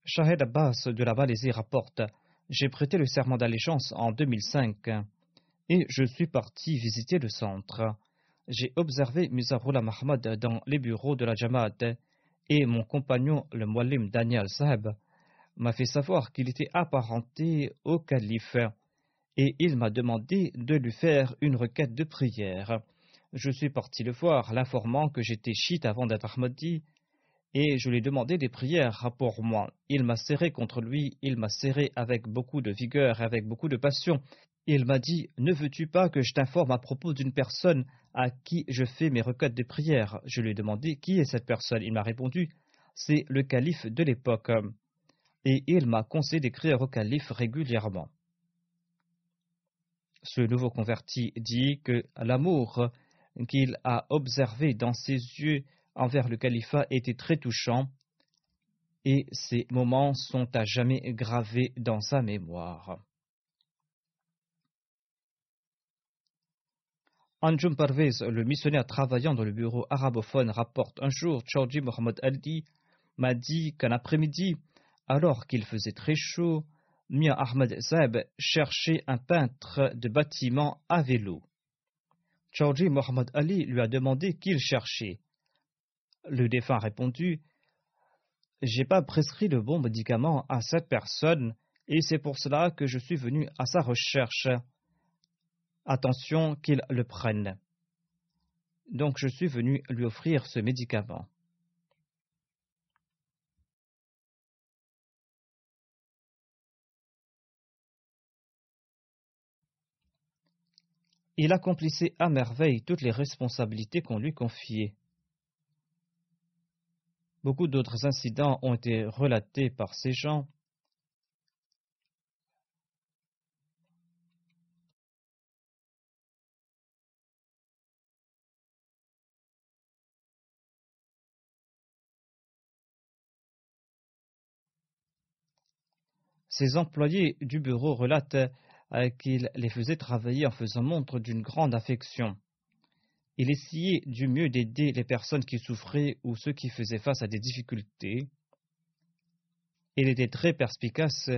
Shahed Abbas de la Malaisie rapporte J'ai prêté le serment d'allégeance en 2005 et je suis parti visiter le centre. J'ai observé Mizarullah Mahmad dans les bureaux de la Jamaat et mon compagnon, le Mualim Daniel Saheb, m'a fait savoir qu'il était apparenté au calife et il m'a demandé de lui faire une requête de prière. Je suis parti le voir, l'informant que j'étais chiite avant d'être Ahmadi et je lui ai demandé des prières pour moi. Il m'a serré contre lui, il m'a serré avec beaucoup de vigueur et avec beaucoup de passion. Il m'a dit Ne veux-tu pas que je t'informe à propos d'une personne à qui je fais mes requêtes de prières Je lui ai demandé Qui est cette personne? Il m'a répondu C'est le calife de l'époque. Et il m'a conseillé d'écrire au calife régulièrement. Ce nouveau converti dit que l'amour qu'il a observé dans ses yeux envers le califat était très touchant et ces moments sont à jamais gravés dans sa mémoire. Anjum Parvez, le missionnaire travaillant dans le bureau arabophone, rapporte un jour Chaudhry Mohamed Ali m'a dit qu'un après-midi, alors qu'il faisait très chaud, Mia Ahmed Saeb cherchait un peintre de bâtiment à vélo. Chaudhry Mohamed Ali lui a demandé qui il cherchait. Le défunt a répondu J'ai pas prescrit le bon médicament à cette personne et c'est pour cela que je suis venu à sa recherche. Attention qu'il le prenne. Donc je suis venu lui offrir ce médicament. Il accomplissait à merveille toutes les responsabilités qu'on lui confiait. Beaucoup d'autres incidents ont été relatés par ces gens. Ces employés du bureau relatent qu'il les faisait travailler en faisant montre d'une grande affection. Il essayait du mieux d'aider les personnes qui souffraient ou ceux qui faisaient face à des difficultés. Il était très perspicace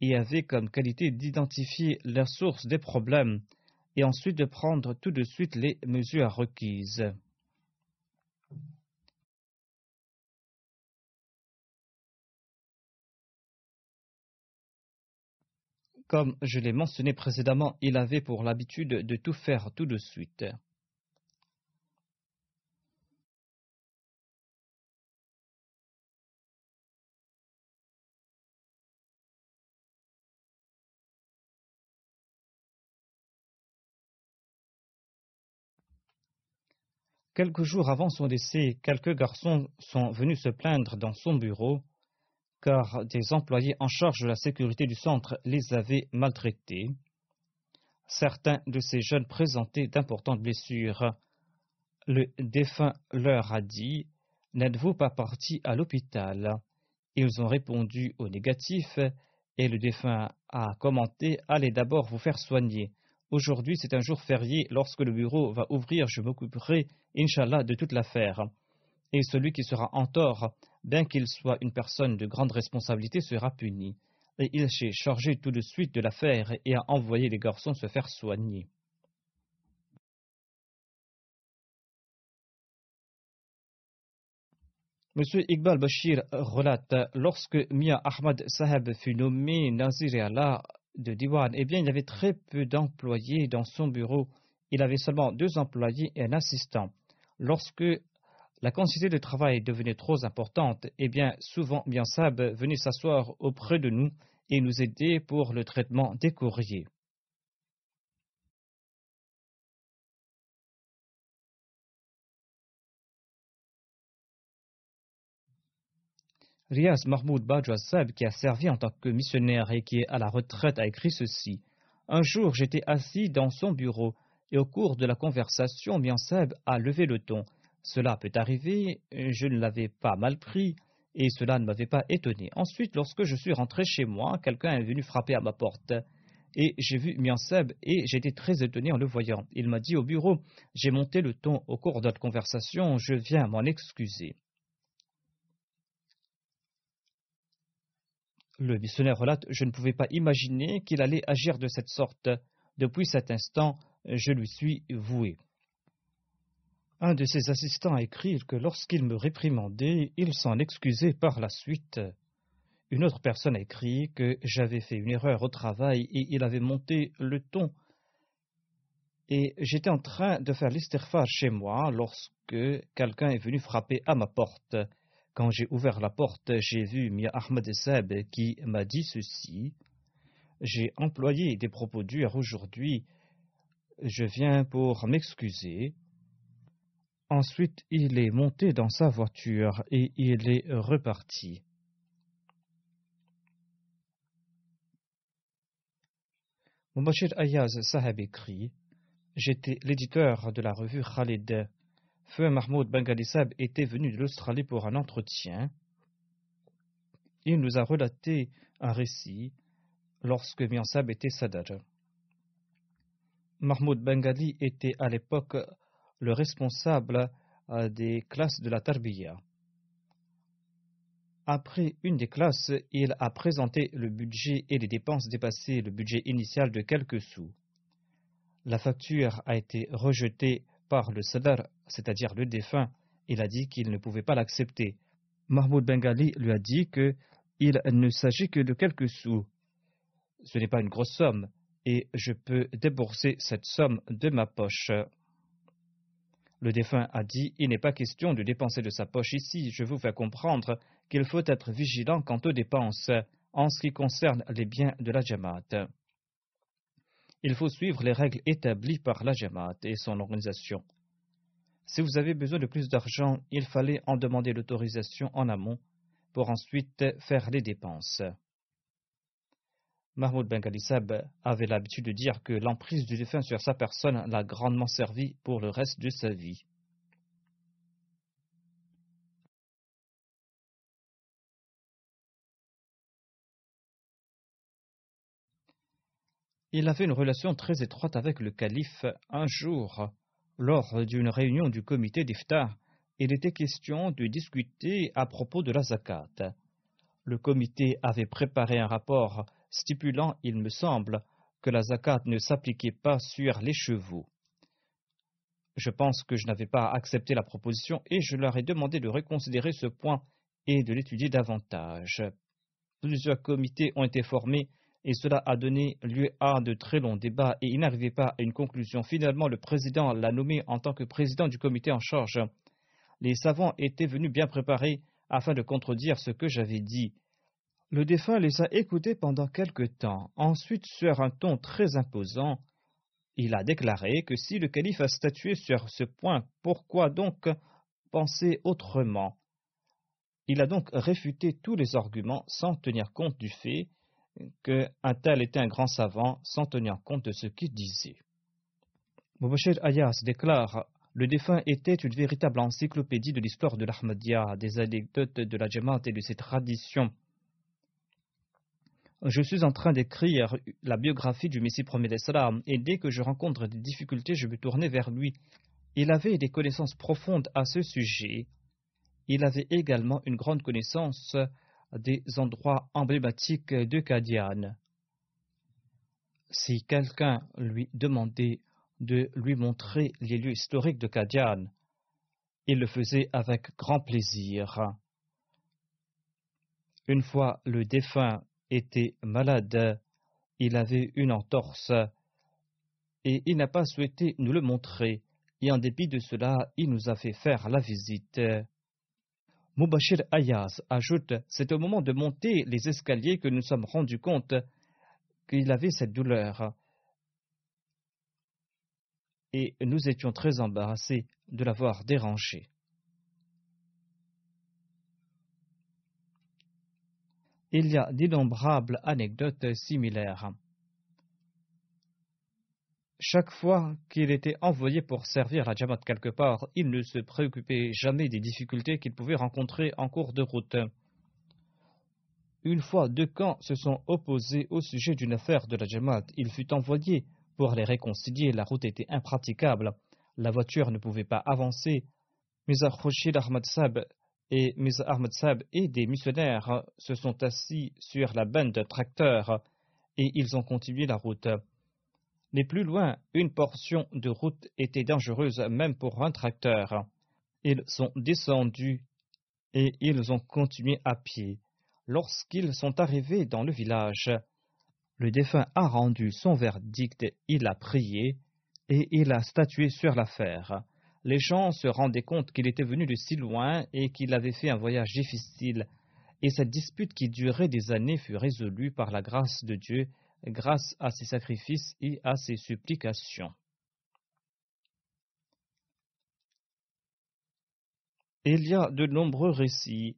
et avait comme qualité d'identifier la source des problèmes et ensuite de prendre tout de suite les mesures requises. Comme je l'ai mentionné précédemment, il avait pour l'habitude de tout faire tout de suite. Quelques jours avant son décès, quelques garçons sont venus se plaindre dans son bureau car des employés en charge de la sécurité du centre les avaient maltraités. Certains de ces jeunes présentaient d'importantes blessures. Le défunt leur a dit N'êtes-vous pas parti à l'hôpital? Ils ont répondu au négatif et le défunt a commenté Allez d'abord vous faire soigner. Aujourd'hui, c'est un jour férié. Lorsque le bureau va ouvrir, je m'occuperai, Inch'Allah, de toute l'affaire. Et celui qui sera en tort, bien qu'il soit une personne de grande responsabilité, sera puni. Et il s'est chargé tout de suite de l'affaire et a envoyé les garçons se faire soigner. Monsieur Iqbal Bashir relate Lorsque Mia Ahmad Saheb fut nommé Nazir Allah de Diwan, eh bien, il avait très peu d'employés dans son bureau. Il avait seulement deux employés et un assistant. Lorsque la quantité de travail devenait trop importante, eh bien, souvent, Biansab venait s'asseoir auprès de nous et nous aider pour le traitement des courriers. Riaz Mahmoud Bajwasab, qui a servi en tant que missionnaire et qui est à la retraite, a écrit ceci. Un jour, j'étais assis dans son bureau et au cours de la conversation, Miansab a levé le ton. Cela peut arriver, je ne l'avais pas mal pris et cela ne m'avait pas étonné. Ensuite, lorsque je suis rentré chez moi, quelqu'un est venu frapper à ma porte et j'ai vu Miansab et j'étais très étonné en le voyant. Il m'a dit au bureau J'ai monté le ton au cours de notre conversation, je viens m'en excuser. Le missionnaire relate Je ne pouvais pas imaginer qu'il allait agir de cette sorte. Depuis cet instant, je lui suis voué. Un de ses assistants a écrit que lorsqu'il me réprimandait, il s'en excusait par la suite. Une autre personne a écrit que j'avais fait une erreur au travail et il avait monté le ton. Et j'étais en train de faire l'isterfar chez moi lorsque quelqu'un est venu frapper à ma porte. Quand j'ai ouvert la porte, j'ai vu Mia Ahmed Seb qui m'a dit ceci. J'ai employé des propos durs aujourd'hui. Je viens pour m'excuser. Ensuite, il est monté dans sa voiture et il est reparti. Mubashir Ayaz Sahab écrit J'étais l'éditeur de la revue Khalid Feu Mahmoud Bangalisab était venu de l'Australie pour un entretien. Il nous a relaté un récit lorsque Miansab était Sadar. Mahmoud Bengali était à l'époque le responsable euh, des classes de la Tarbiya. Après une des classes, il a présenté le budget et les dépenses dépassaient le budget initial de quelques sous. La facture a été rejetée par le Sadar, c'est-à-dire le défunt, il a dit qu'il ne pouvait pas l'accepter. Mahmoud Bengali lui a dit que il ne s'agit que de quelques sous. Ce n'est pas une grosse somme, et je peux débourser cette somme de ma poche. Le défunt a dit Il n'est pas question de dépenser de sa poche ici. Je vous fais comprendre qu'il faut être vigilant quant aux dépenses en ce qui concerne les biens de la Jamaat. Il faut suivre les règles établies par la Jamaat et son organisation. Si vous avez besoin de plus d'argent, il fallait en demander l'autorisation en amont pour ensuite faire les dépenses. Mahmoud Ben avait l'habitude de dire que l'emprise du défunt sur sa personne l'a grandement servi pour le reste de sa vie. Il avait une relation très étroite avec le calife. Un jour, lors d'une réunion du comité d'Iftar, il était question de discuter à propos de la zakat. Le comité avait préparé un rapport stipulant, il me semble, que la zakat ne s'appliquait pas sur les chevaux. Je pense que je n'avais pas accepté la proposition et je leur ai demandé de reconsidérer ce point et de l'étudier davantage. Plusieurs comités ont été formés et cela a donné lieu à de très longs débats et il n'arrivait pas à une conclusion. Finalement, le président l'a nommé en tant que président du comité en charge. Les savants étaient venus bien préparés afin de contredire ce que j'avais dit. Le défunt les a écoutés pendant quelque temps. Ensuite, sur un ton très imposant, il a déclaré que si le calife a statué sur ce point, pourquoi donc penser autrement? Il a donc réfuté tous les arguments sans tenir compte du fait qu'un tel était un grand savant sans tenir compte de ce qu'il disait. Mubashir Ayas déclare Le défunt était une véritable encyclopédie de l'histoire de l'Ahmadiyya, des anecdotes de la Jamaat et de ses traditions. Je suis en train d'écrire la biographie du Messie premier d'Islam et dès que je rencontre des difficultés, je me tournais vers lui. Il avait des connaissances profondes à ce sujet. Il avait également une grande connaissance des endroits emblématiques de Kadian. Si quelqu'un lui demandait de lui montrer les lieux historiques de Kadian, il le faisait avec grand plaisir. Une fois le défunt était malade, il avait une entorse et il n'a pas souhaité nous le montrer. Et en dépit de cela, il nous a fait faire la visite. Mubashir Ayaz ajoute C'est au moment de monter les escaliers que nous sommes rendus compte qu'il avait cette douleur. Et nous étions très embarrassés de l'avoir dérangé. Il y a d'innombrables anecdotes similaires. Chaque fois qu'il était envoyé pour servir à Jamaat quelque part, il ne se préoccupait jamais des difficultés qu'il pouvait rencontrer en cours de route. Une fois deux camps se sont opposés au sujet d'une affaire de la Jamaat, il fut envoyé pour les réconcilier. La route était impraticable, la voiture ne pouvait pas avancer. Khoshid Ahmad Sab et Misa Ahmad Sab et des missionnaires se sont assis sur la bande de tracteurs et ils ont continué la route. Mais plus loin, une portion de route était dangereuse même pour un tracteur. Ils sont descendus et ils ont continué à pied. Lorsqu'ils sont arrivés dans le village, le défunt a rendu son verdict, il a prié et il a statué sur l'affaire. Les gens se rendaient compte qu'il était venu de si loin et qu'il avait fait un voyage difficile, et cette dispute qui durait des années fut résolue par la grâce de Dieu grâce à ses sacrifices et à ses supplications. Il y a de nombreux récits,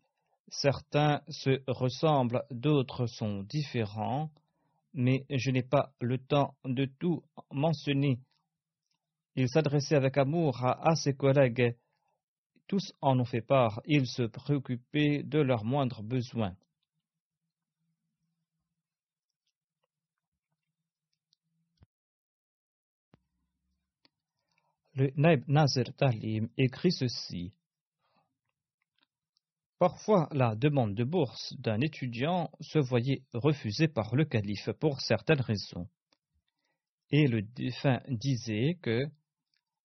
certains se ressemblent, d'autres sont différents, mais je n'ai pas le temps de tout mentionner. Il s'adressait avec amour à, ses collègues, tous en ont fait part, ils se préoccupaient de leurs moindres besoins. Le Naib Nazir Talim écrit ceci. Parfois, la demande de bourse d'un étudiant se voyait refusée par le calife pour certaines raisons. Et le défunt disait que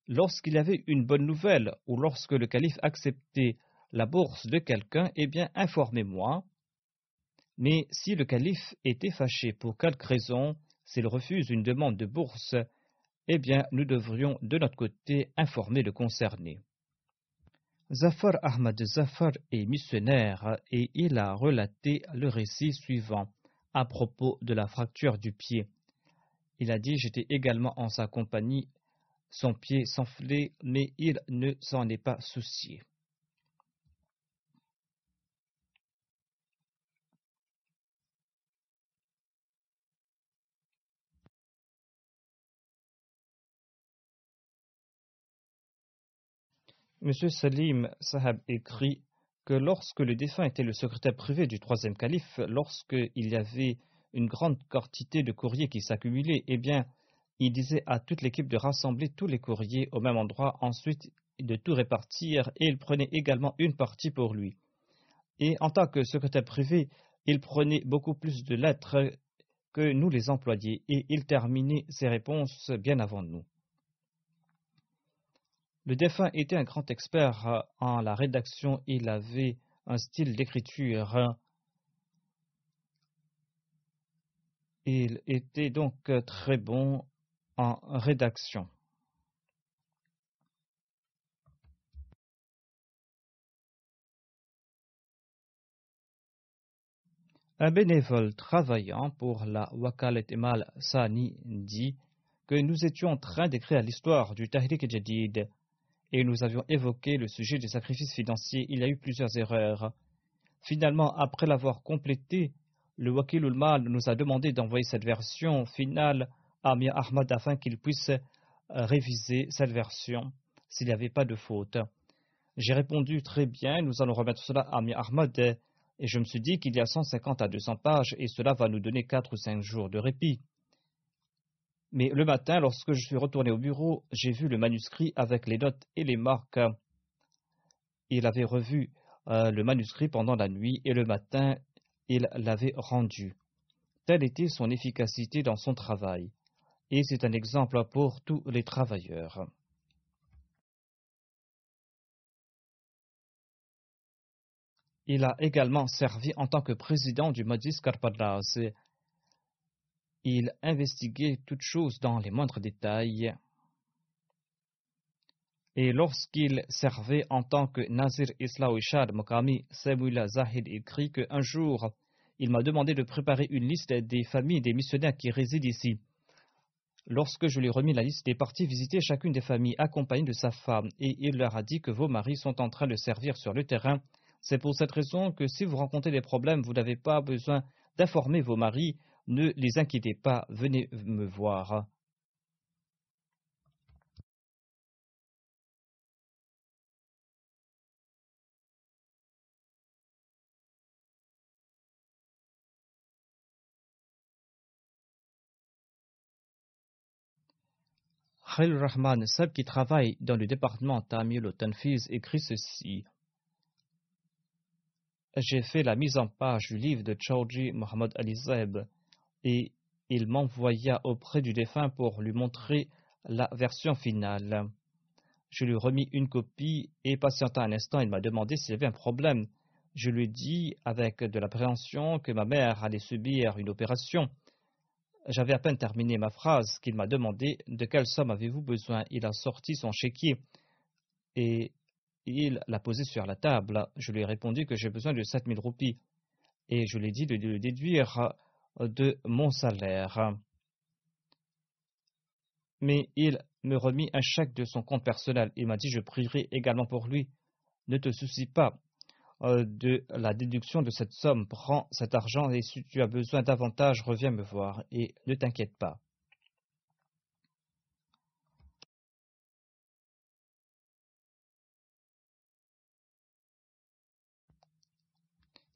lorsqu'il avait une bonne nouvelle ou lorsque le calife acceptait la bourse de quelqu'un, eh bien, informez-moi. Mais si le calife était fâché pour quelque raison, s'il refuse une demande de bourse, eh bien, nous devrions de notre côté informer le concerné. Zafar Ahmad Zafar est missionnaire et il a relaté le récit suivant à propos de la fracture du pied. Il a dit J'étais également en sa compagnie, son pied s'enflait, mais il ne s'en est pas soucié. M. Salim Sahab écrit que lorsque le défunt était le secrétaire privé du troisième calife, lorsqu'il y avait une grande quantité de courriers qui s'accumulaient, eh bien, il disait à toute l'équipe de rassembler tous les courriers au même endroit, ensuite de tout répartir, et il prenait également une partie pour lui. Et en tant que secrétaire privé, il prenait beaucoup plus de lettres que nous les employés, et il terminait ses réponses bien avant nous. Le défunt était un grand expert en la rédaction. Il avait un style d'écriture. Il était donc très bon en rédaction. Un bénévole travaillant pour la Wakalet Emal Sani dit que nous étions en train d'écrire l'histoire du Tahrik Jadid et nous avions évoqué le sujet des sacrifices financiers, il y a eu plusieurs erreurs. Finalement, après l'avoir complété, le Wakil Ulmal nous a demandé d'envoyer cette version finale à Mir Ahmad afin qu'il puisse réviser cette version s'il n'y avait pas de faute. J'ai répondu très bien, nous allons remettre cela à Mir Ahmad et je me suis dit qu'il y a 150 à 200 pages et cela va nous donner 4 ou 5 jours de répit. Mais le matin, lorsque je suis retourné au bureau, j'ai vu le manuscrit avec les notes et les marques. Il avait revu euh, le manuscrit pendant la nuit et le matin, il l'avait rendu. Telle était son efficacité dans son travail. Et c'est un exemple pour tous les travailleurs. Il a également servi en tant que président du Majlis Karpadaz il investiguait toutes choses dans les moindres détails. Et lorsqu'il servait en tant que Nazir Isla Ishad Mokami, Samuel Zahid écrit qu'un jour, il m'a demandé de préparer une liste des familles des missionnaires qui résident ici. Lorsque je lui ai remis la liste, il est parti visiter chacune des familles accompagnées de sa femme et il leur a dit que vos maris sont en train de servir sur le terrain. C'est pour cette raison que si vous rencontrez des problèmes, vous n'avez pas besoin d'informer vos maris. Ne les inquiétez pas, venez me voir. Khalil Rahman Sab, qui travaille dans le département Tamil Tanfiz, écrit ceci. J'ai fait la mise en page du livre de Chaudhry Mohammad Ali Zeb et il m'envoya auprès du défunt pour lui montrer la version finale. Je lui remis une copie et patienta un instant, il m'a demandé s'il y avait un problème. Je lui dis avec de l'appréhension que ma mère allait subir une opération j'avais à peine terminé ma phrase qu'il m'a demandé de quelle somme avez-vous besoin? Il a sorti son chéquier et il l'a posé sur la table. Je lui ai répondu que j'ai besoin de 7000 roupies et je lui ai dit de le déduire de mon salaire. Mais il me remit un chèque de son compte personnel. Il m'a dit je prierai également pour lui. Ne te soucie pas, de la déduction de cette somme. Prends cet argent et si tu as besoin davantage, reviens me voir et ne t'inquiète pas.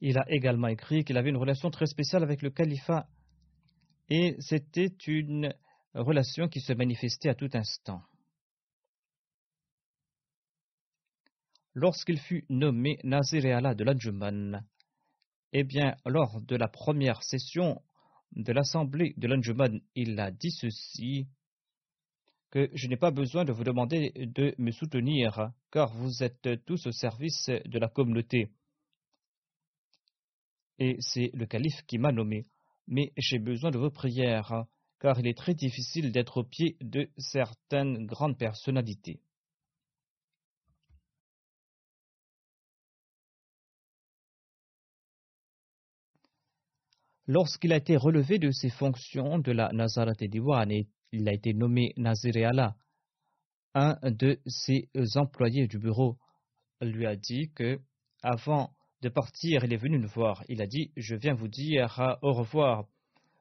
Il a également écrit qu'il avait une relation très spéciale avec le califat et c'était une relation qui se manifestait à tout instant. Lorsqu'il fut nommé Nazir Allah de l'Anjuman. Eh bien, lors de la première session de l'Assemblée de l'Anjuman, il a dit ceci que je n'ai pas besoin de vous demander de me soutenir, car vous êtes tous au service de la communauté. Et c'est le calife qui m'a nommé. Mais j'ai besoin de vos prières, car il est très difficile d'être au pied de certaines grandes personnalités. Lorsqu'il a été relevé de ses fonctions de la Nazarat et Diwan il a été nommé Nazir Allah, un de ses employés du bureau lui a dit que, avant de partir, il est venu nous voir. Il a dit Je viens vous dire au revoir.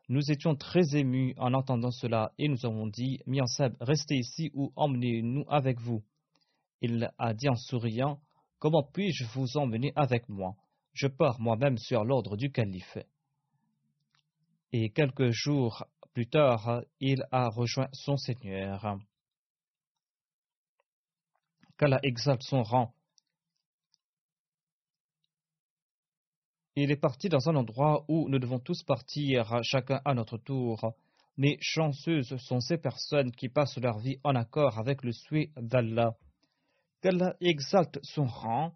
Nous étions très émus en entendant cela et nous avons dit Miansab, restez ici ou emmenez-nous avec vous. Il a dit en souriant Comment puis-je vous emmener avec moi? Je pars moi-même sur l'ordre du calife et quelques jours plus tard, il a rejoint son Seigneur. Qu'Allah exalte son rang. Il est parti dans un endroit où nous devons tous partir, chacun à notre tour. Mais chanceuses sont ces personnes qui passent leur vie en accord avec le souhait d'Allah. Qu'Allah exalte son rang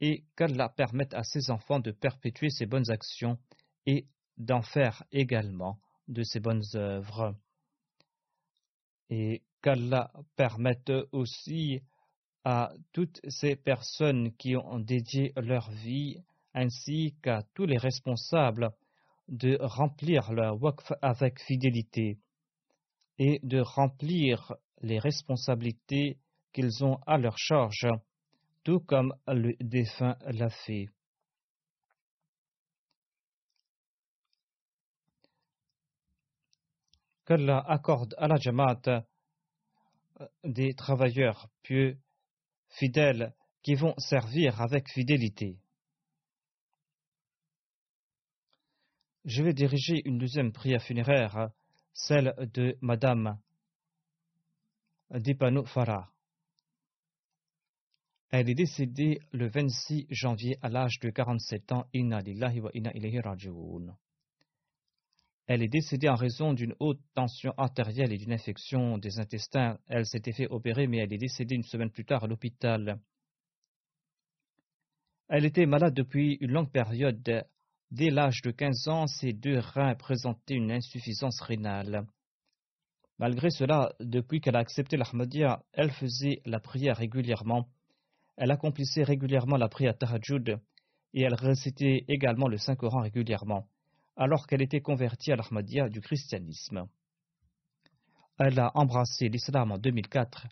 et qu'Allah permette à ses enfants de perpétuer ses bonnes actions et d'en faire également de ces bonnes œuvres. Et qu'Allah permette aussi à toutes ces personnes qui ont dédié leur vie, ainsi qu'à tous les responsables, de remplir leur waqf avec fidélité et de remplir les responsabilités qu'ils ont à leur charge, tout comme le défunt l'a fait. qu'Allah accorde à la Jamaat euh, des travailleurs pieux, fidèles, qui vont servir avec fidélité. Je vais diriger une deuxième prière funéraire, celle de Madame Dipano Farah. Elle est décédée le 26 janvier à l'âge de 47 ans. Inna wa inna. Elle est décédée en raison d'une haute tension artérielle et d'une infection des intestins. Elle s'était fait opérer, mais elle est décédée une semaine plus tard à l'hôpital. Elle était malade depuis une longue période Dès l'âge de 15 ans, ses deux reins présentaient une insuffisance rénale. Malgré cela, depuis qu'elle a accepté l'Ahmadiyya, elle faisait la prière régulièrement. Elle accomplissait régulièrement la prière Tahajjud et elle récitait également le Saint-Coran régulièrement, alors qu'elle était convertie à l'Ahmadiyya du christianisme. Elle a embrassé l'islam en 2004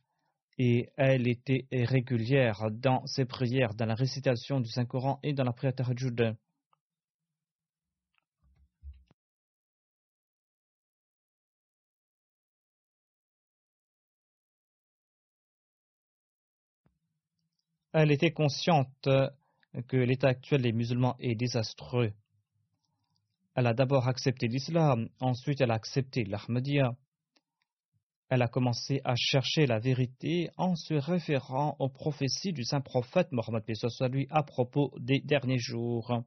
et elle était régulière dans ses prières, dans la récitation du Saint-Coran et dans la prière Tahajjud. Elle était consciente que l'état actuel des musulmans est désastreux. Elle a d'abord accepté l'islam, ensuite elle a accepté l'Ahmadiyya. Elle a commencé à chercher la vérité en se référant aux prophéties du saint prophète Mohammed lui à propos des derniers jours.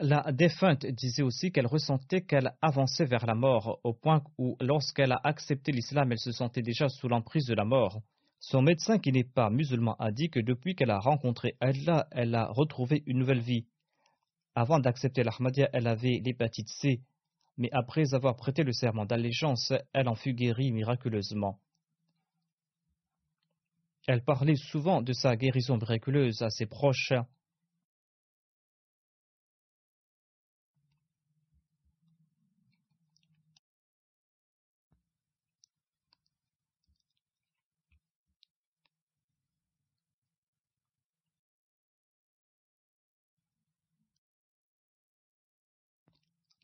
La défunte disait aussi qu'elle ressentait qu'elle avançait vers la mort, au point où, lorsqu'elle a accepté l'islam, elle se sentait déjà sous l'emprise de la mort. Son médecin, qui n'est pas musulman, a dit que depuis qu'elle a rencontré Allah, elle a retrouvé une nouvelle vie. Avant d'accepter l'Ahmadiyya, elle avait l'hépatite C, mais après avoir prêté le serment d'allégeance, elle en fut guérie miraculeusement. Elle parlait souvent de sa guérison miraculeuse à ses proches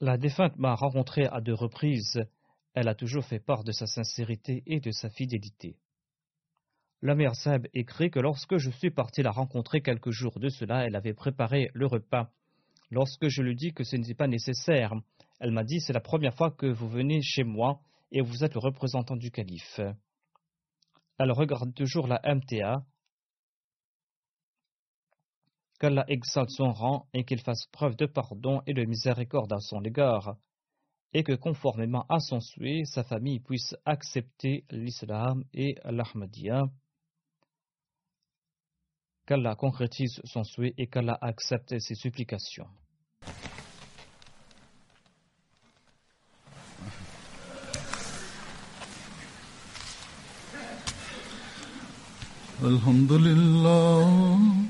La défunte m'a rencontré à deux reprises. Elle a toujours fait part de sa sincérité et de sa fidélité. La mère Seb écrit que lorsque je suis parti la rencontrer quelques jours de cela, elle avait préparé le repas. Lorsque je lui dis que ce n'était pas nécessaire, elle m'a dit c'est la première fois que vous venez chez moi et vous êtes le représentant du calife. Elle regarde toujours la MTA qu'Allah exalte son rang et qu'il fasse preuve de pardon et de miséricorde à son égard, et que conformément à son souhait, sa famille puisse accepter l'islam et l'Ahmadiyya. Qu'Allah concrétise son souhait et qu'Allah accepte ses supplications. Alhamdulillah.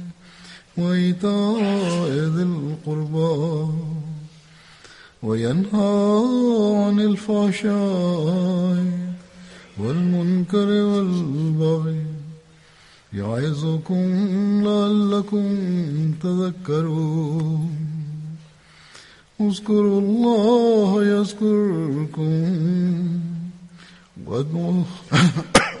وإيتاء ذي القربى وينهى عن الفحشاء والمنكر والبغي يعظكم لعلكم تذكرون. اذكروا الله يذكركم وادعوه. (laughs)